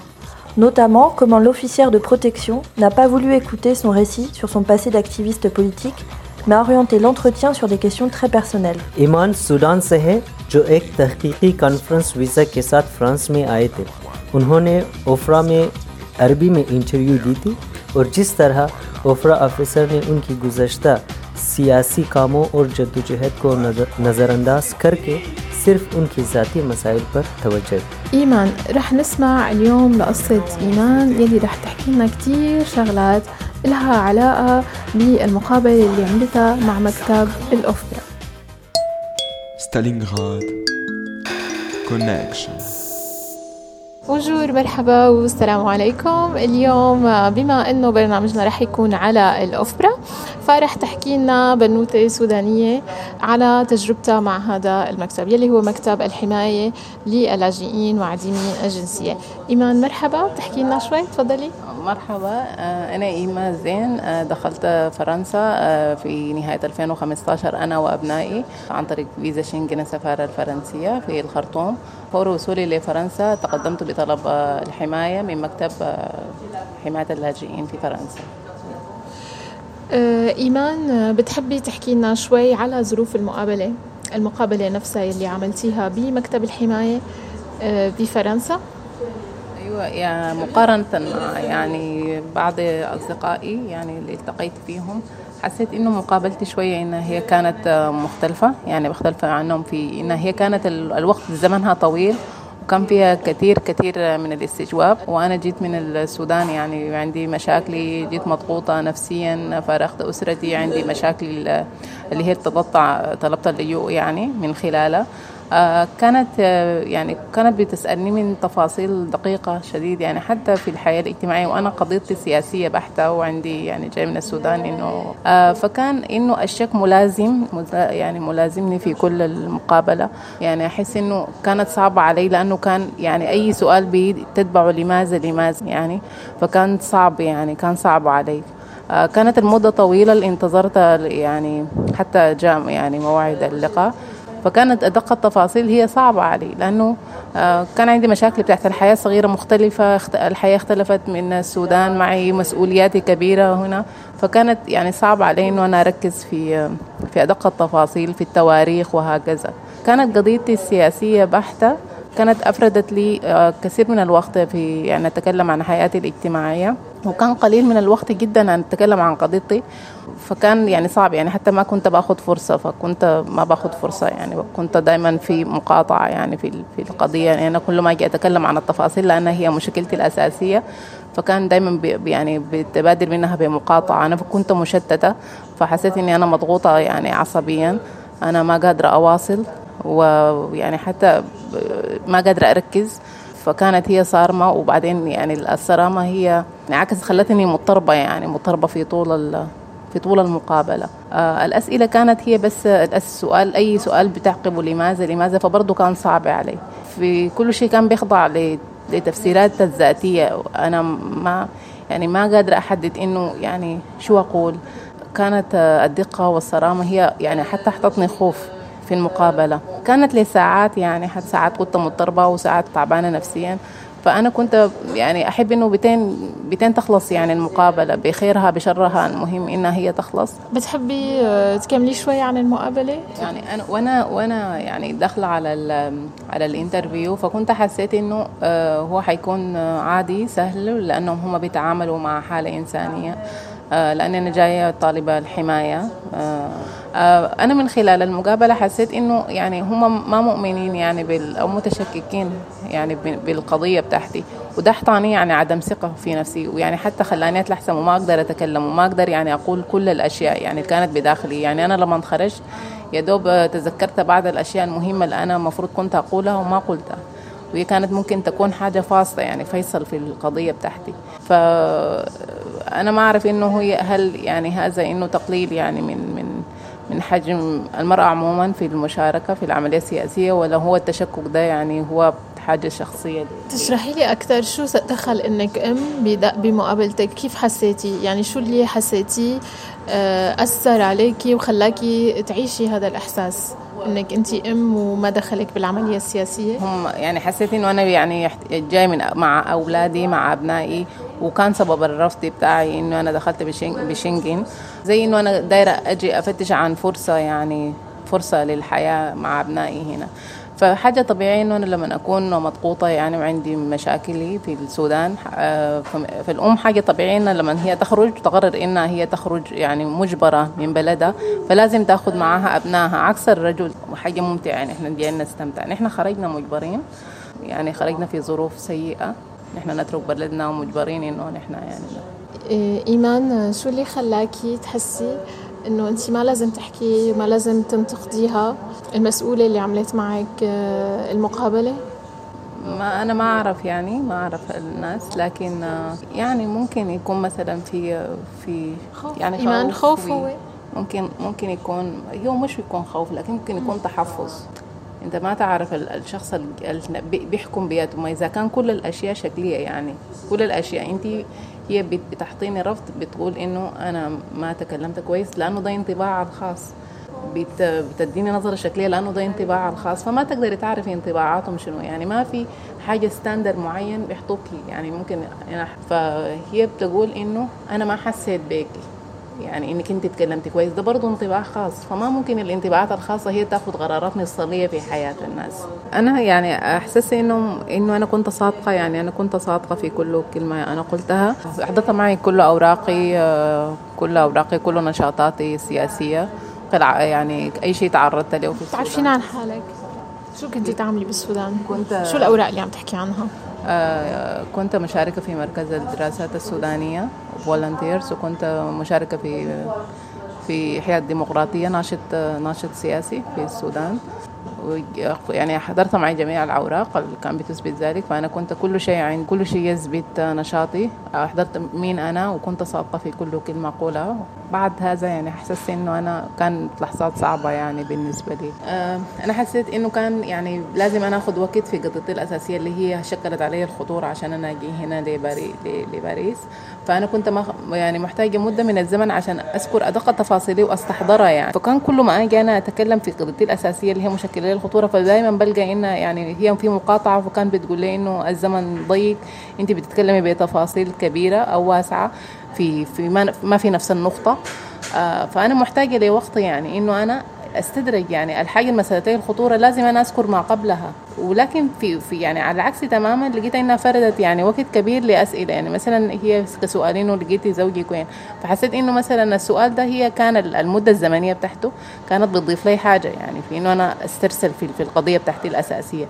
notamment comment l'officière de protection n'a pas voulu écouter son récit sur son passé d'activiste politique, mais a orienté l'entretien sur des questions très personnelles. ईमान सूडान से है जो एक तहकीकी conference visa के साथ फ्रांस में आए थे उन्होंने ओफ्रा में अरबी में इंटरव्यू दी थी और जिस तरह ओफ्रा ऑफिसर ने उनकी गुजश्ता सियासी कामों और जद्दोजहद को नज़र नज़रअंदाज करके सिर्फ उनकी ज़ाती मसाइल पर तवज्जो दी إيمان رح نسمع اليوم لقصة إيمان يلي رح تحكي لنا كتير شغلات لها علاقة بالمقابلة اللي عملتها مع مكتب الأوفرا Stalingrad Connection بونجور مرحبا والسلام عليكم. اليوم آه، بما إنه برنامجنا رح يكون على الاوبرا فرح تحكي لنا بنوتة سودانية على تجربتها مع هذا المكتب يلي هو مكتب الحماية للاجئين وعديمي الجنسية. إيمان مرحبا. بتحكي لنا شوي تفضلي. مرحبا. آه، أنا إيما زين. آه، دخلت فرنسا في نهاية 2015 أنا وأبنائي عن طريق فيزا شنغن السفارة الفرنسية في الخرطوم. فور وصولي لفرنسا تقدمت بطلب آه، الحماية من مكتب آه، حماية اللاجئين في فرنسا. آه، إيمان آه، بتحبي تحكي لنا شوي على ظروف المقابلة المقابلة نفسها يلي عملتيها بمكتب الحماية آه، بفرنسا؟ أيوة يعني مقارنة مع يعني بعض أصدقائي يعني اللي التقيت فيهم حسيت إنه مقابلتي شوية إنها هي كانت آه، مختلفة. يعني مختلفة عنهم في إنها هي كانت ال- الوقت زمنها طويل وكان فيها كثير كثير من الاستجواب. وأنا جيت من السودان يعني عندي مشاكلي جيت مضغوطة نفسيا فارقت أسرتي عندي مشاكل اللي هي تتطع طلبت اللجوء يعني من خلالها. آه، كانت آه، يعني كانت بتسألني من تفاصيل دقيقة شديد يعني حتى في الحياة الاجتماعية وأنا قضيتي سياسية بحتة وعندي يعني جاي من السودان إنه آه، فكان إنه الشك ملازم ملا- يعني ملازمني في كل المقابلة. يعني أحس إنه كانت صعبة علي لأنه كان يعني أي سؤال بتتبعه لماذا لماذا يعني فكان صعب يعني كان صعب علي. آه، كانت المدة طويلة اللي انتظرت يعني حتى جاء يعني موعد اللقاء. فكانت أدق التفاصيل هي صعبة علي لأنه آه، كان عندي مشاكل بتاعت الحياة صغيرة مختلفة اخت- الحياة اختلفت من السودان معي مسؤولياتي كبيرة هنا فكانت يعني صعب علي إنه أنا أركز في في أدق التفاصيل في التواريخ وهكذا. كانت قضيتي السياسية بحتة كانت أفردت لي آه، كثير من الوقت في يعني أتكلم عن حياتي الاجتماعية. وكان قليل من الوقت جدا أن أتكلم عن قضيتي. فكان يعني صعب يعني حتى ما كنت باخد فرصة فكنت ما باخد فرصة يعني. كنت دائما في مقاطعة يعني في في القضية. يعني أنا كل ما أجي أتكلم عن التفاصيل لأنها هي مشكلتي الأساسية. فكان دائما يعني بتبادل منها بمقاطعة. أنا كنت مشتتة فحسيت إني أنا مضغوطة يعني عصبيا. أنا ما قادرة أواصل. ويعني حتى ما قادرة أركز. فكانت هي صارمة وبعدين يعني الصرامة هي عكس خلتني مضطربة يعني مضطربة في طول في طول المقابلة. آه الأسئلة كانت هي بس السؤال أي سؤال بتعقبه لماذا لماذا فبرضه كان صعب علي في كل شيء كان بيخضع لتفسيرات الذاتية. أنا ما يعني ما قادرة أحدد إنه يعني شو أقول. كانت الدقة والصرامة هي يعني حتى أحطتني خوف. في المقابلة. كانت لي ساعات يعني حتى ساعات كنت مضطربة وساعات تعبانة نفسيا. فأنا كنت يعني أحب إنه بتين بتين تخلص يعني المقابلة بخيرها بشرها المهم إنها هي تخلص. بتحبي آه، تكملي شوي عن المقابلة؟ يعني أنا وأنا وأنا يعني داخلة على ال على الانترفيو فكنت حسيت إنه آه، هو حيكون آه، عادي سهل لأنهم هم بيتعاملوا مع حالة إنسانية. آه، لأن أنا جاية طالبة الحماية. آه، آه، أنا من خلال المقابلة حسيت إنه يعني هم ما مؤمنين يعني بال أو متشككين يعني بالقضية بتاعتي. وده احطاني يعني عدم ثقة في نفسي. ويعني حتى خلاني أتلحسم وما أقدر أتكلم وما أقدر يعني أقول كل الأشياء يعني كانت بداخلي. يعني أنا لما انخرجت يا دوب تذكرت بعض الأشياء المهمة اللي أنا المفروض كنت أقولها وما قلتها. وهي كانت ممكن تكون حاجة فاصلة يعني فيصل في القضية بتاعتي. فأنا ما أعرف إنه هي هل يعني هذا إنه تقليل يعني من من من حجم المرأة عموما في المشاركة في العملية السياسية ولا هو التشكك ده يعني هو حاجة شخصية؟ تشرحي لي أكثر شو دخل إنك أم بمقابلتك؟ كيف حسيتي؟ يعني شو اللي حسيتيه آه، أثر عليكي وخلاكي تعيشي هذا الإحساس؟ إنك أنت أم وما دخلك بالعملية السياسية؟ هم يعني حسيت إنه أنا يعني جاي من مع أولادي مع أبنائي وكان سبب الرفض بتاعي إنه أنا دخلت بشن- بشنغن. زي إنه أنا دايرة أجي أفتش عن فرصة يعني فرصة للحياة مع أبنائي هنا. فحاجة طبيعية إنه أنا لما أكون مضغوطة يعني وعندي مشاكلي في السودان آه، فالأم حاجة طبيعية إنها لما هي تخرج تقرر إنها هي تخرج يعني مجبرة من بلدها فلازم تاخذ معاها أبنائها. عكس الرجل وحاجة ممتعة يعني إحنا جايين نستمتع. نحن خرجنا مجبرين يعني خرجنا في ظروف سيئة نحن نترك بلدنا ومجبرين إنه نحن يعني إيمان شو اللي خلاكي تحسي إنه أنت ما لازم تحكي ما لازم تنتقديها المسؤولة اللي عملت معك آه، المقابلة؟ ما أنا ما أعرف يعني ما أعرف الناس لكن آه، يعني ممكن يكون مثلا في في يعني إيمان خوف في- هو. ممكن ممكن يكون هو مش يكون خوف لكن ممكن يكون تحفظ. أنت ما تعرف ال- الشخص اللي بيحكم بيده. ما إذا كان كل الأشياء شكلية يعني كل الأشياء. أنت هي بت- بتعطيني رفض بتقول إنه أنا ما تكلمت كويس لأنه ده انطباع الخاص. بت- بتديني نظرة شكلية لأنه ده انطباع الخاص. فما تقدري تعرفي انطباعاتهم شنو. يعني ما في حاجة ستاندر معين بيحطوكي يعني ممكن فهي بتقول إنه أنا ما حسيت بيكي. يعني إنك أنت تكلمتي كويس. ده برضه انطباع خاص. فما ممكن الانطباعات الخاصة هي تأخذ قرارات مفصليه في حياة الناس. أنا يعني احسس انه إنه أنا كنت صادقة. يعني أنا كنت صادقة في كل كلمة أنا قلتها. احضرت معي كل أوراقي آه، كل أوراقي كل نشاطاتي السياسية. يعني أي شيء تعرضت له في تعرفين عن حالك؟ شو كنتي تعملي بالسودان؟ كنت شو الأوراق اللي عم تحكي عنها؟ كنت مشاركة في مركز الدراسات السودانية فولنتيرز وكنت مشاركة في في إحياء الديمقراطية ناشط ناشط سياسي في السودان. يعني حضرت معي جميع الأوراق اللي كان بتثبت ذلك فأنا كنت كل شيء عند كل شيء يثبت نشاطي. حضرت مين أنا وكنت صادقة في كل كلمة أقولها. بعد هذا يعني حسست إنه أنا كانت لحظات صعبة يعني بالنسبة لي. آه، أنا حسيت إنه كان يعني لازم أنا أخذ وقت في قضيتي الأساسية اللي هي شكلت علي الخطورة عشان أنا أجي هنا لباري لباريس. فأنا كنت يعني محتاجة مدة من الزمن عشان أذكر أدق تفاصيلي وأستحضرها يعني. فكان كل ما أجي أنا أتكلم في قضيتي الأساسية اللي هي مشكلة شكل لي الخطورة فدايما بلقى إن يعني هي في مقاطعة وكان بتقول لي إنه الزمن ضيق. انت بتتكلمي بتفاصيل كبيرة أو واسعة في في ما, في نفس النقطة. آه، فأنا محتاجة لوقت يعني إنه أنا أستدرج يعني الحاجة المسألتين الخطورة لازم أنا أذكر ما قبلها. ولكن في في يعني على العكس تماما لقيت إنها فردت يعني وقت كبير لأسئلة. يعني مثلا هي كسؤالين ولقيتي زوجك وين فحسيت إنه مثلا السؤال ده هي كان المدة الزمنية بتاعته كانت بتضيف لي حاجة. يعني في إنه أنا أسترسل في القضية بتاعتي الأساسية.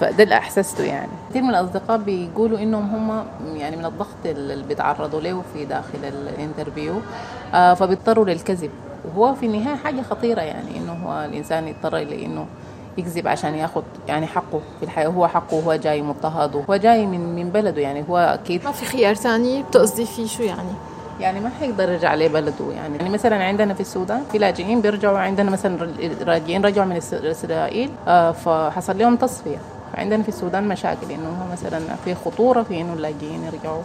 فده اللي أحسسته يعني. كثير من الأصدقاء بيقولوا إنهم هم يعني من الضغط اللي بيتعرضوا له في داخل الانترفيو آه فبيضطروا للكذب. وهو في النهاية حاجة خطيرة يعني إنه هو الإنسان يضطر إلى انه يكذب عشان ياخد يعني حقه في الحياة. هو حقه هو جاي مضطهد وهو جاي من من بلده يعني. هو أكيد ما في خيار ثاني بتقصدي فيه شو يعني؟ يعني ما حيقدر يرجع لبلده يعني. يعني مثلا عندنا في السودان في لاجئين بيرجعوا عندنا مثلا راجعين رجعوا من إسرائيل آه فحصل لهم تصفية. فعندنا في السودان مشاكل إنه مثلا في خطورة في إنه اللاجئين يرجعوا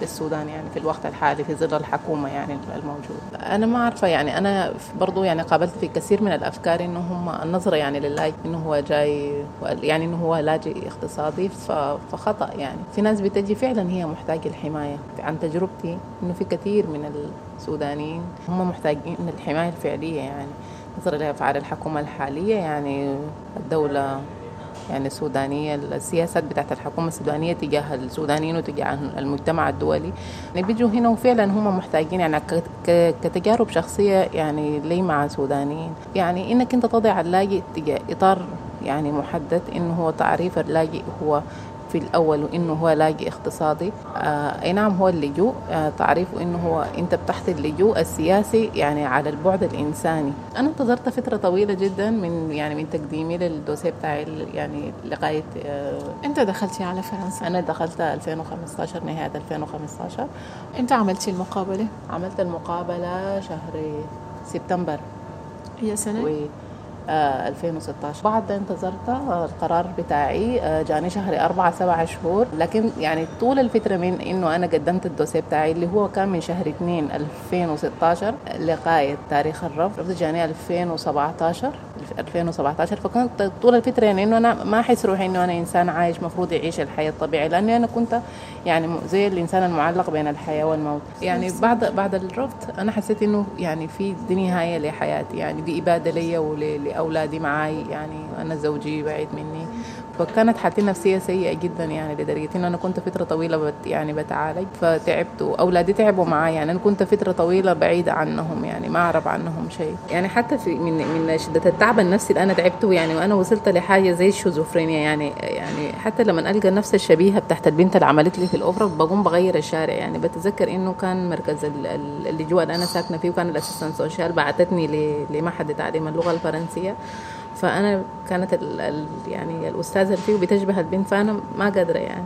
للسودان يعني في الوقت الحالي في ظل الحكومة يعني الموجود أنا ما عارفه يعني أنا برضو يعني قابلت في كثير من الأفكار إنه هم النظرة يعني للاجئ إنه هو جاي يعني إنه هو لاجئ اقتصادي فخطأ يعني. في ناس بتجي فعلا هي محتاجة الحماية عن تجربتي إنه في كثير من السودانيين هم محتاجين الحماية الفعلية يعني نظرا لأفعال الحكومة الحالية يعني الدولة يعني السودانية السياسات بتاعت الحكومة السودانية تجاه السودانيين وتجاه المجتمع الدولي. يعني بيجوا هنا وفعلا هم محتاجين يعني كتجارب شخصية يعني لي مع سودانيين يعني إنك أنت تضع اللاجئ تجاه إطار يعني محدد انه هو تعريف اللاجئ هو في الأول وإنه هو لاجئ اقتصادي آه أي نعم هو اللجوء آه تعريفه إنه هو أنت بتحت اللجوء السياسي يعني على البعد الإنساني أنا انتظرت فترة طويلة جدا من يعني من تقديمي للدوسيه بتاعي يعني لغاية آه إمتى دخلتي على فرنسا؟ أنا دخلت 2015 نهاية 2015 إمتى عملتي المقابلة؟ عملت المقابلة شهر سبتمبر هي سنة؟ و آه 2016 بعد انتظرت آه، القرار بتاعي آه، جاني شهر أربعة سبعة شهور. لكن يعني طول الفترة من إنه أنا قدمت الدوسيه بتاعي اللي هو كان من شهر 2 2016 لغاية تاريخ الرفض جاني 2017 2017 فكنت طول الفترة يعني إنه أنا ما أحس روحي إنه أنا إنسان عايش مفروض يعيش الحياة الطبيعية لأني أنا كنت يعني زي الإنسان المعلق بين الحياة والموت. يعني بعد بعد الرفض أنا حسيت إنه يعني في دي نهاية لحياتي يعني دي إبادة ليا ولأولادي معاي يعني أنا زوجي بعيد مني. فكانت حالتي النفسية سيئة جدا يعني لدرجة إنه أنا كنت فترة طويلة بت يعني بتعالج. فتعبت وأولادي تعبوا معاي يعني أنا كنت فترة طويلة بعيدة عنهم يعني ما أعرف عنهم شيء. يعني حتى في من من شدة التعب النفسي اللي أنا تعبته يعني وأنا وصلت لحاجة زي الشيزوفرينيا يعني يعني حتى لما ألقى نفس الشبيهة بتاعت البنت اللي عملت لي في الأوبرا بقوم بغير الشارع يعني. بتذكر إنه كان مركز ال- ال- اللجوء اللي أنا ساكنة فيه وكان الأسيستنت سوشيال بعتتني لمعهد تعليم اللغة الفرنسية. فأنا كانت ال ال يعني الأستاذة فيه بتشبه البنت فأنا ما قادرة يعني.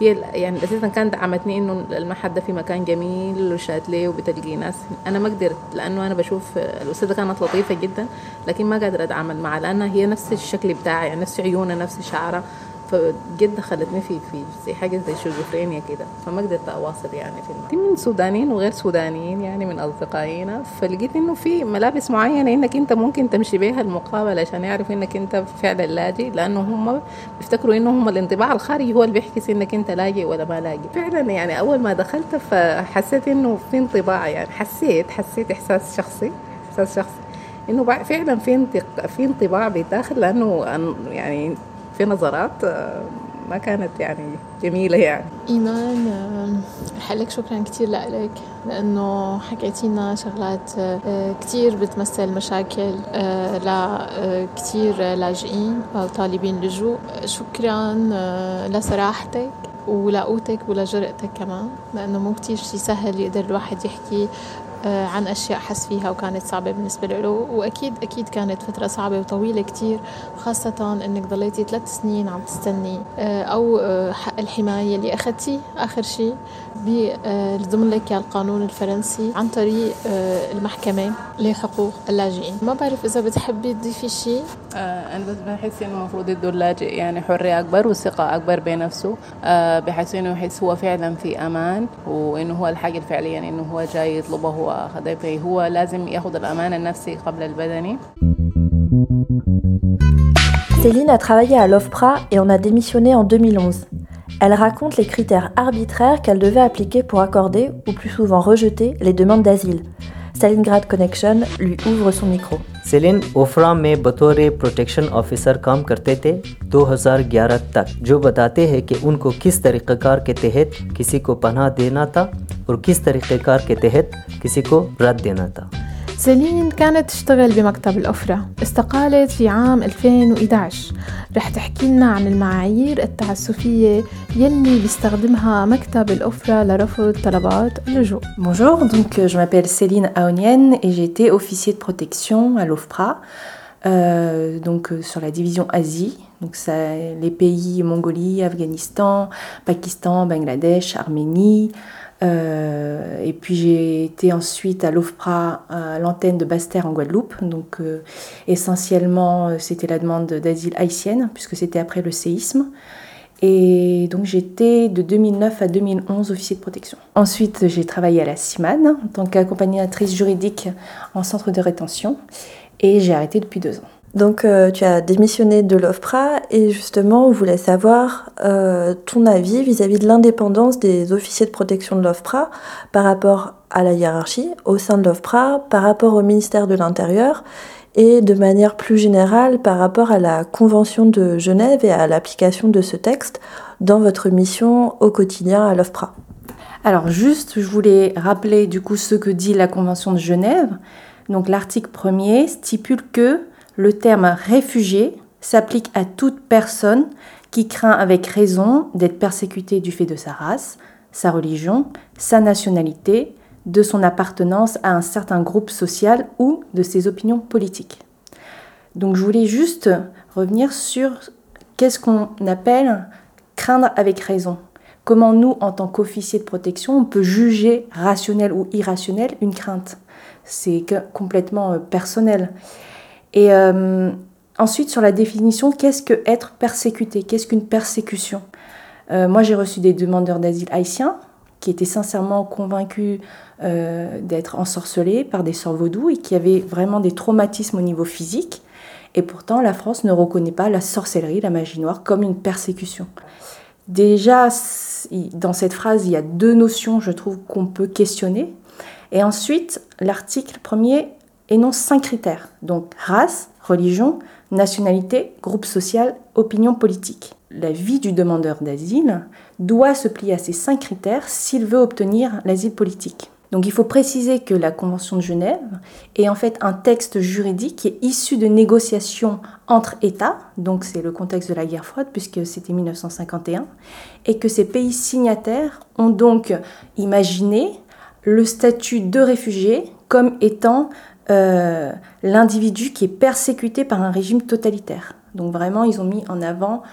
هي يعني أساسا كانت دعمتني إنه المعهد ده في مكان جميل وشاتليه وبتلقي ناس. أنا ما قدرت لأنه أنا بشوف الأستاذة كانت لطيفة جدا لكن ما قادرة أتعامل معها لأنها هي نفس الشكل بتاعي يعني نفس عيونها نفس شعرها فجد دخلتني في في زي حاجة زي شيزوفرينيا كده. فما قدرت اواصل يعني في من سودانيين وغير سودانيين يعني من اصدقائنا فلقيت إنه في ملابس معينة إنك أنت ممكن تمشي بها المقابلة عشان يعرفوا إنك أنت فعلا لاجئ لأنه هم بيفتكروا إنه هم الانطباع الخارجي هو اللي بيحكي إنك أنت لاجئ ولا ما لاجئ. فعلا يعني أول ما دخلت فحسيت إنه في انطباع يعني. حسيت حسيت إحساس شخصي إحساس شخصي. إنه فعلا في. في انطباع بالداخل لأنه يعني في نظرات آه، ما كانت يعني جميلة يعني. إيمان آم، رح أقول لك شكرا كتير لك لأنه حكيتي لنا شغلات آه، كتير بتمثل مشاكل لكتير لاجئين أو طالبين لجوء. شكرا آه، لصراحتك ولقوتك ولجرأتك كمان لأنه مو كتير شي سهل يقدر الواحد يحكي عن أشياء حس فيها وكانت صعبة بالنسبة له. وأكيد أكيد كانت فترة صعبة وطويلة كتير خاصة أنك ضليتي ثلاث سنين عم تستني. أو حق الحماية اللي أخذتيه آخر شيء ضمن لك القانون الفرنسي عن طريق المحكمة لحقوق اللاجئين. ما بعرف إذا بتحبي تضيفي شيء أنا بس بحس إنه المفروض يدوا اللاجئ يعني حرية أكبر وثقة أكبر بنفسه. بحيث إنه يحس هو فعلا في أمان وإنه هو الحاجة يعني إنه هو جاي يطلبه هو خدمه هو لازم ياخذ الأمان النفسي قبل البدني Céline a travaillé à l'OFPRA et en a démissionné en 2011. Elle raconte les critères arbitraires qu'elle devait appliquer pour accorder, ou plus souvent rejeter, les demandes d'asile. Stalingrad Connection lui ouvre son micro. Celine Oprah में बतौर protection officer काम करते थे 2011 तक, जो बताते हैं कि उनको किस तरीक़ेकार के तहत किसी को पनाह देना था और किस तरीक़ेकार के तहत किसी को रद्द देना था। سيلين كانت تشتغل بمكتب الأفرة استقالت في عام 2011 رح تحكي لنا عن المعايير التعسفية يلي بيستخدمها مكتب الأفرة لرفض طلبات اللجوء Bonjour, donc je m'appelle Céline Aonienne et j'étais officier de protection à l'OFPRA, euh, donc sur la division Asie, donc ça, les pays Mongolie, Afghanistan, Pakistan, Bangladesh, Arménie, Euh, et puis j'ai été ensuite à l'OFPRA, à l'antenne de Basse-Terre en Guadeloupe. Donc euh, essentiellement, c'était la demande d'asile haïtienne, puisque c'était après le séisme. Et donc j'étais de 2009 à 2011 officier de protection. Ensuite, j'ai travaillé à la CIMAN en tant qu'accompagnatrice juridique en centre de rétention. Et j'ai arrêté depuis deux ans. Donc euh, tu as démissionné de l'OFPRA et justement on voulait savoir euh, ton avis vis-à-vis de l'indépendance des officiers de protection de l'OFPRA par rapport à la hiérarchie au sein de l'OFPRA, par rapport au ministère de l'Intérieur et de manière plus générale par rapport à la Convention de Genève et à l'application de ce texte dans votre mission au quotidien à l'OFPRA. Alors juste, je voulais rappeler du coup ce que dit la Convention de Genève. Donc l'article 1er stipule que le terme réfugié s'applique à toute personne qui craint avec raison d'être persécutée du fait de sa race, sa religion, sa nationalité, de son appartenance à un certain groupe social ou de ses opinions politiques. Donc je voulais juste revenir sur qu'est-ce qu'on appelle craindre avec raison. Comment nous, en tant qu'officiers de protection, on peut juger rationnel ou irrationnel une crainte? C'est complètement personnel. Et euh, ensuite, sur la définition, qu'est-ce que être persécuté? Qu'est-ce qu'une persécution? Euh, Moi, j'ai reçu des demandeurs d'asile haïtiens qui étaient sincèrement convaincus euh, d'être ensorcelés par des sorts vaudous et qui avaient vraiment des traumatismes au niveau physique. Et pourtant, la France ne reconnaît pas la sorcellerie, la magie noire, comme une persécution. Déjà, dans cette phrase, il y a deux notions, je trouve, qu'on peut questionner. Et ensuite, l'article premier énonce cinq critères, donc race, religion, nationalité, groupe social, opinion politique. La vie du demandeur d'asile doit se plier à ces cinq critères s'il veut obtenir l'asile politique. Donc il faut préciser que la Convention de Genève est en fait un texte juridique qui est issu de négociations entre États, donc c'est le contexte de la guerre froide puisque c'était 1951, et que ces pays signataires ont donc imaginé le statut de réfugié comme étant euh, l'individu qui est persécuté par un régime totalitaire. Donc vraiment, ils ont mis en avant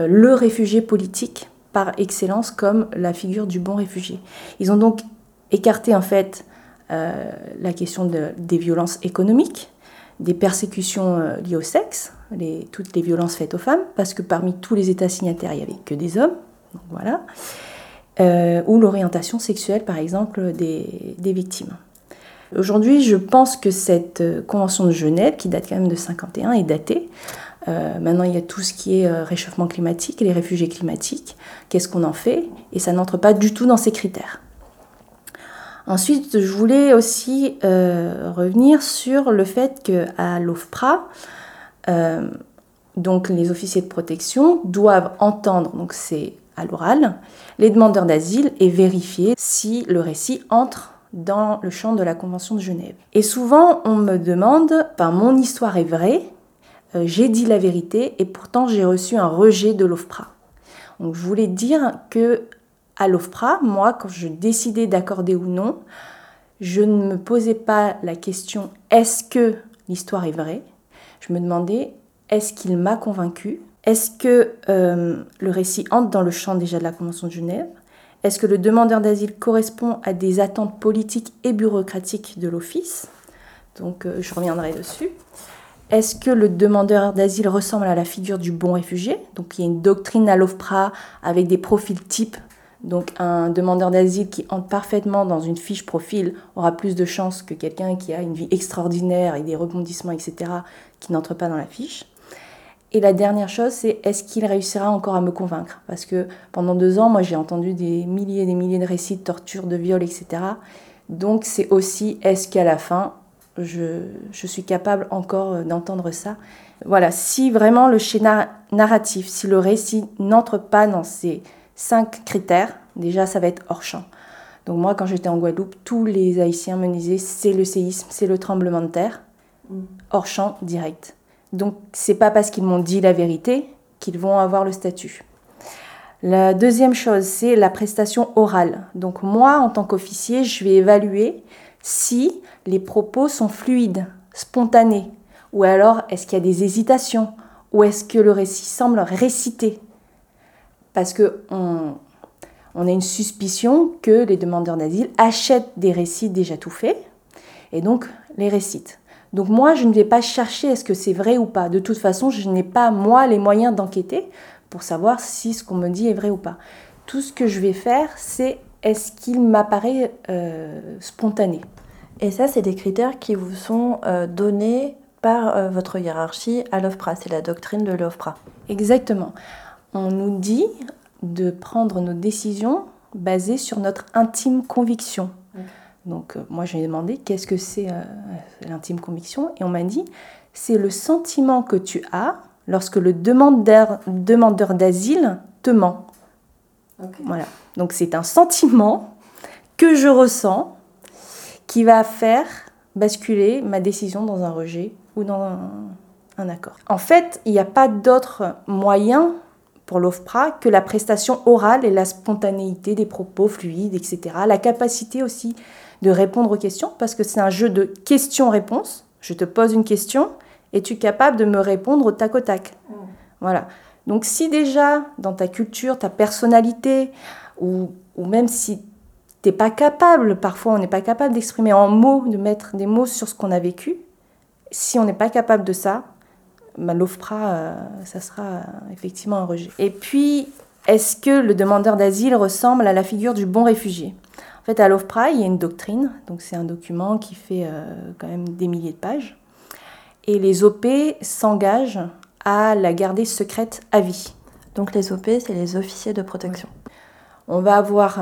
euh, le réfugié politique par excellence comme la figure du bon réfugié. Ils ont donc écarté en fait euh, la question de, des violences économiques, des persécutions liées au sexe, toutes les violences faites aux femmes, parce que parmi tous les États signataires, il n'y avait que des hommes. Donc voilà. ou l'orientation sexuelle, par exemple, des victimes. Aujourd'hui, je pense que cette euh, convention de Genève, qui date quand même de 51, est datée. Euh, maintenant, il y a tout ce qui est euh, réchauffement climatique, les réfugiés climatiques. Qu'est-ce qu'on en fait? Et ça n'entre pas du tout dans ces critères. Ensuite, je voulais aussi revenir sur le fait qu'à l'OFPRA, donc les officiers de protection doivent entendre, donc c'est à l'oral, les demandeurs d'asile et vérifier si le récit entre dans le champ de la Convention de Genève. Et souvent, on me demande, ben, mon histoire est vraie, euh, j'ai dit la vérité et pourtant j'ai reçu un rejet de l'OFPRA. Donc je voulais dire que à l'OFPRA, moi, quand je décidais d'accorder ou non, je ne me posais pas la question est-ce que l'histoire est vraie? Je me demandais est-ce qu'il m'a convaincu Est-ce que euh, le récit entre dans le champ déjà de la Convention de Genève? Est-ce que le demandeur d'asile correspond à des attentes politiques et bureaucratiques de l'Office Donc euh, je reviendrai dessus. Est-ce que le demandeur d'asile ressemble à la figure du bon réfugié Donc il y a une doctrine à l'OFPRA avec des profils types donc un demandeur d'asile qui entre parfaitement dans une fiche profil aura plus de chances que quelqu'un qui a une vie extraordinaire et des rebondissements, etc., qui n'entre pas dans la fiche. Et la dernière chose, c'est est-ce qu'il réussira encore à me convaincre? Parce que pendant deux ans, moi j'ai entendu des milliers et des milliers de récits de torture, de viol, etc. Donc c'est aussi est-ce qu'à la fin, je, je, suis capable encore euh, d'entendre ça? Voilà, si vraiment le schéma narratif, si le récit n'entre pas dans ces cinq critères, déjà ça va être hors champ. Donc moi, quand j'étais en Guadeloupe, tous les Haïtiens me disaient c'est le séisme, c'est le tremblement de terre, mm. hors champ direct. Donc c'est pas parce qu'ils m'ont dit la vérité qu'ils vont avoir le statut. La deuxième chose, c'est la prestation orale. Donc moi, en tant qu'officier, je vais évaluer si les propos sont fluides, spontanés, ou alors est-ce qu'il y a des hésitations, ou est-ce que le récit semble récité parce que on, a une suspicion que les demandeurs d'asile achètent des récits déjà tout faits et donc les récitent. Donc moi, je ne vais pas chercher est-ce que c'est vrai ou pas. De toute façon, je n'ai pas moi les moyens d'enquêter pour savoir si ce qu'on me dit est vrai ou pas. Tout ce que je vais faire, c'est est-ce qu'il m'apparaît euh, spontané. Et ça, c'est des critères qui vous sont euh, donnés par euh, votre hiérarchie à l'OFPRA. C'est la doctrine de l'OFPRA. Exactement on nous dit de prendre nos décisions basées sur notre intime conviction. Donc euh, moi j'ai demandé qu'est-ce que c'est euh, l'intime conviction? Et on m'a dit c'est le sentiment que tu as lorsque le demandeur, demandeur d'asile te ment. Voilà. Donc c'est un sentiment que je ressens qui va faire basculer ma décision dans un rejet ou dans un, un accord. En fait, il n'y a pas d'autre moyen pour l'OFPRA que la prestation orale et la spontanéité des propos fluides, etc. La capacité aussi de répondre aux questions, parce que c'est un jeu de questions-réponses. Je te pose une question, et tu es capable de me répondre au tac au tac? Voilà. Donc si déjà, dans ta culture, ta personnalité, ou, même si tu n'es pas capable, parfois on n'est pas capable d'exprimer en mots, de mettre des mots sur ce qu'on a vécu, si on n'est pas capable de ça, bah, l'OFPRA, euh, ça sera euh, effectivement un rejet. Et puis, est-ce que le demandeur d'asile ressemble à la figure du bon réfugié? En fait, à l'OFPRA, il y a une doctrine, donc c'est un document qui fait euh, quand même des milliers de pages, et les OP s'engagent à la garder secrète à vie. Donc les OP, c'est les officiers de protection. On va avoir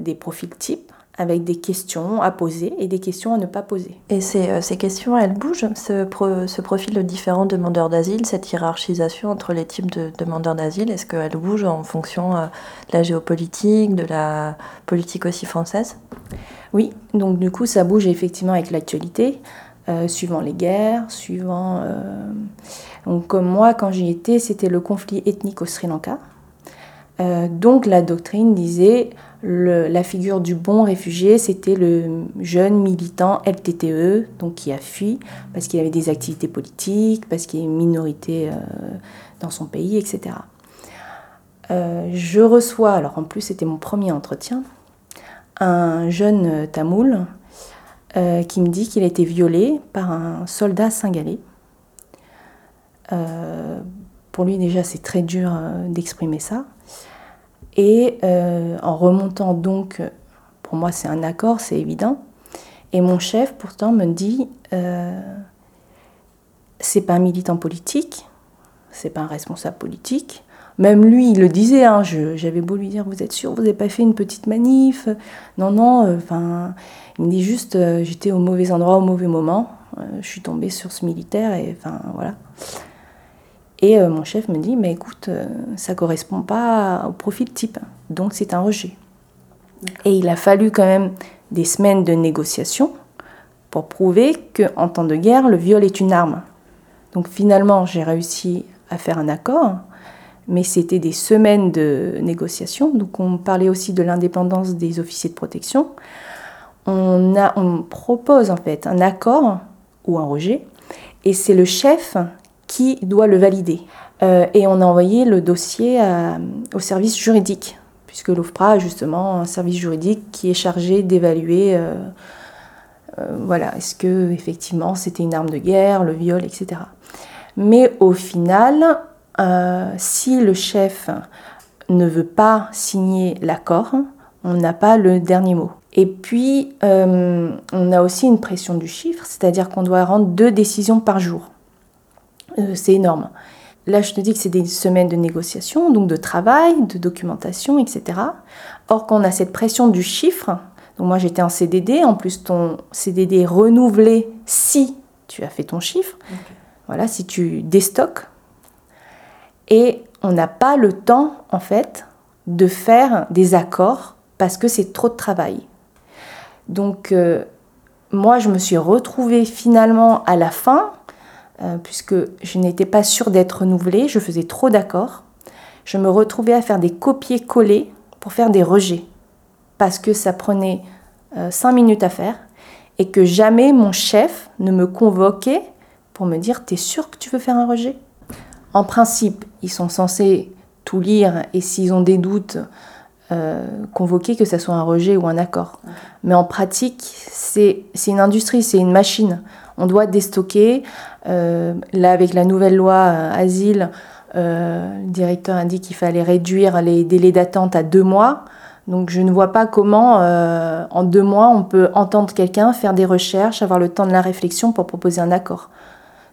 des profils types, avec des questions à poser et des questions à ne pas poser. Et ces, euh, ces questions, elles bougent ce, ce, profil de différents demandeurs d'asile, cette hiérarchisation entre les types de demandeurs d'asile, est-ce qu'elle bouge en fonction euh, de la géopolitique, de la politique aussi française? Oui, donc du coup ça bouge effectivement avec l'actualité, euh, suivant les guerres, suivant... Donc comme moi quand j'y étais, c'était le conflit ethnique au Sri Lanka. donc la doctrine disait la figure du bon réfugié, c'était le jeune militant LTTE, donc qui a fui parce qu'il avait des activités politiques, parce qu'il a une minorité euh, dans son pays, etc. Euh, je reçois, alors en plus c'était mon premier entretien, un jeune tamoul euh, qui me dit qu'il a été violé par un soldat singalais. pour lui déjà c'est très dur d'exprimer ça. Et euh, en remontant donc, pour moi c'est un accord, c'est évident. Et mon chef pourtant me dit, euh, c'est pas un militant politique, c'est pas un responsable politique. Même lui, il le disait, hein, j'avais beau lui dire, vous êtes sûr, vous n'avez pas fait une petite manif Non, non, euh, enfin, il me dit juste, j'étais au mauvais endroit au mauvais moment, je suis tombée sur ce militaire, et enfin, voilà. Et euh, mon chef me dit, mais écoute, euh, ça ne correspond pas au profil type, donc c'est un rejet. Et il a fallu quand même des semaines de négociations pour prouver qu'en temps de guerre, le viol est une arme. Donc finalement, j'ai réussi à faire un accord, mais c'était des semaines de négociations. Donc on parlait aussi de l'indépendance des officiers de protection. on, a, on propose en fait un accord ou un rejet, et c'est le chef qui doit le valider. Euh, et on a envoyé le dossier à- au service juridique, puisque l'OFPRA a justement un service juridique qui est chargé d'évaluer, euh, euh, voilà, est-ce que effectivement c'était une arme de guerre, le viol, etc. Mais au final, euh, si le chef ne veut pas signer l'accord, on n'a pas le dernier mot. Et puis, euh, on a aussi une pression du chiffre, c'est-à-dire qu'on doit rendre deux décisions par jour. Euh, c'est énorme. Là, je te dis que c'est des semaines de négociation, donc de travail, de documentation, etc. Or, quand on a cette pression du chiffre, donc moi j'étais en CDD, en plus ton CDD est renouvelé si tu as fait ton chiffre, voilà, si tu déstockes, et on n'a pas le temps, en fait, de faire des accords parce que c'est trop de travail. Donc, euh, moi, je me suis retrouvée finalement à la fin, euh, puisque je n'étais pas sûre d'être renouvelée, je faisais trop d'accords. Je me retrouvais à faire des copier-coller pour faire des rejets, parce que ça prenait euh, cinq minutes à faire, et que jamais mon chef ne me convoquait pour me dire T'es sûr que tu veux faire un rejet? En principe, ils sont censés tout lire, et s'ils ont des doutes, euh, convoquer que ce soit un rejet ou un accord. Mais en pratique, c'est une industrie, c'est une machine. On doit déstocker. Euh, là, avec la nouvelle loi euh, asile, euh, le directeur indique qu'il fallait réduire les délais d'attente à deux mois. Donc je ne vois pas comment, en deux mois, on peut entendre quelqu'un, faire des recherches, avoir le temps de la réflexion pour proposer un accord.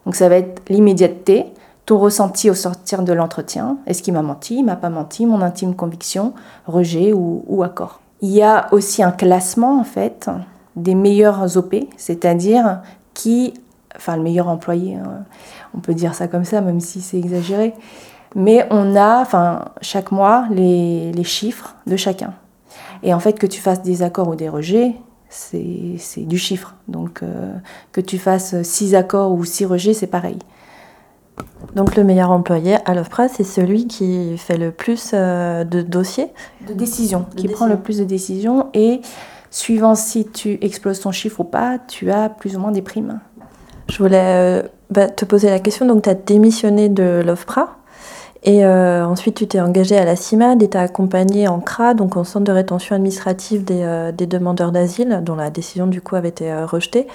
Donc ça va être l'immédiateté, ton ressenti au sortir de l'entretien. Est-ce qu'il m'a menti, il m'a pas menti, mon intime conviction, rejet ou, ou accord. Il y a aussi un classement en fait des meilleurs OP, c'est-à-dire qui, enfin le meilleur employé, hein, on peut dire ça comme ça, même si c'est exagéré. Mais on a, enfin chaque mois, les, les chiffres de chacun. Et en fait, que tu fasses des accords ou des rejets, c'est du chiffre. Donc euh, que tu fasses six accords ou six rejets, c'est pareil. Donc le meilleur employé à l'OFPRA, c'est celui qui fait le plus euh, de dossiers De décision, qui prend le plus de décisions et suivant si tu exploses ton chiffre ou pas, tu as plus ou moins des primes. Je voulais euh, bah, te poser la question. Donc, tu as démissionné de l'OFPRA et euh, ensuite tu t'es engagé à la CIMAD et tu as accompagné en CRA, donc en centre de rétention administrative des, euh, demandeurs d'asile, dont la décision du coup avait été rejetée.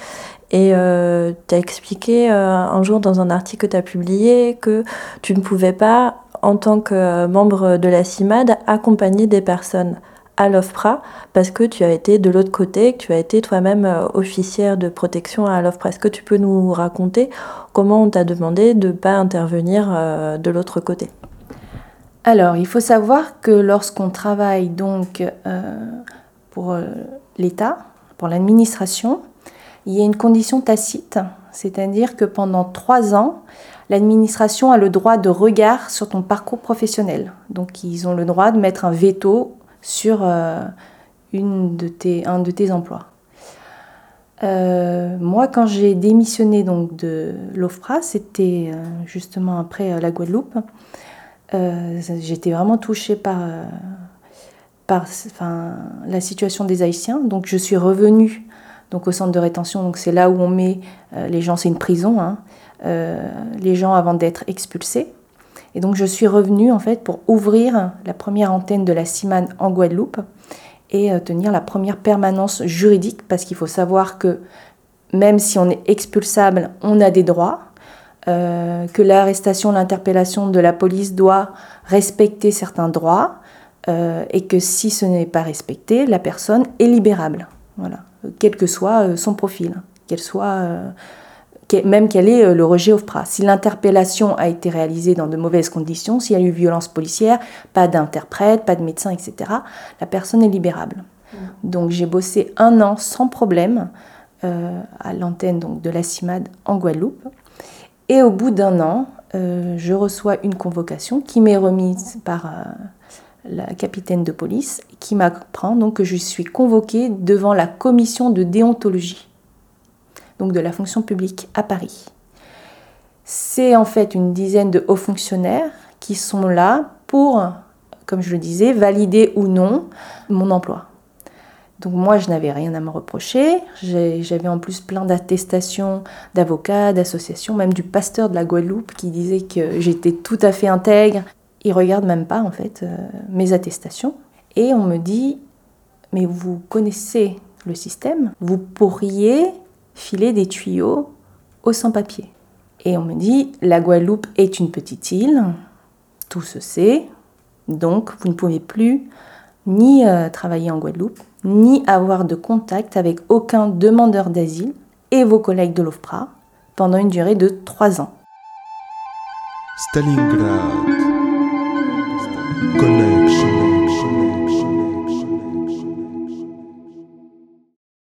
Et tu as expliqué un jour dans un article que tu as publié que tu ne pouvais pas, en tant que membre de la CIMAD, accompagner des personnes à l'OFPRA parce que tu as été de l'autre côté, que tu as été toi-même euh, officière de protection à l'OFPRA. Est-ce que tu peux nous raconter comment on t'a demandé de ne pas intervenir euh, de l'autre côté? Alors, il faut savoir que lorsqu'on travaille donc euh, pour l'État, pour l'administration, il y a une condition tacite, c'est-à-dire que pendant trois ans, l'administration a le droit de regard sur ton parcours professionnel. Donc, ils ont le droit de mettre un veto sur euh, une de tes, un de tes emplois. Euh, moi, quand j'ai démissionné donc de l'OFPRA, c'était euh, justement après la Guadeloupe. J'étais vraiment touchée par, la situation des Haïtiens. Donc, je suis revenue donc, au centre de rétention. C'est là où on met les gens, c'est une prison, hein, les gens avant d'être expulsés. Et donc, je suis revenue en fait pour ouvrir la première antenne de la CIMAN en Guadeloupe et euh, tenir la première permanence juridique parce qu'il faut savoir que même si on est expulsable, on a des droits, euh, que l'arrestation, l'interpellation de la police doit respecter certains droits euh, et que si ce n'est pas respecté, la personne est libérable, voilà, quel que soit son profil, qu'elle soit même quel est euh, le rejet OFPRA. Si l'interpellation a été réalisée dans de mauvaises conditions, s'il y a eu violence policière, pas d'interprète, pas de médecin, etc., la personne est libérable. Donc j'ai bossé un an sans problème euh, à l'antenne donc, de la CIMAD en Guadeloupe. Et au bout d'un an, euh, je reçois une convocation qui m'est remise par euh, la capitaine de police, qui m'apprend donc que je suis convoquée devant la commission de déontologie, donc de la fonction publique à Paris. C'est en fait une dizaine de hauts fonctionnaires qui sont là pour, comme je le disais, valider ou non mon emploi. Donc moi, je n'avais rien à me reprocher. J'avais en plus plein d'attestations d'avocats, d'associations, même du pasteur de la Guadeloupe qui disait que j'étais tout à fait intègre. Il regarde même pas en fait euh, mes attestations. Et on me dit, mais vous connaissez le système, vous pourriez filer des tuyaux aux sans-papiers. Et on me dit, la Guadeloupe est une petite île, tout se sait, donc vous ne pouvez plus ni euh, travailler en Guadeloupe, ni avoir de contact avec aucun demandeur d'asile et vos collègues de l'OFPRA pendant une durée de trois ans. Stalingrad.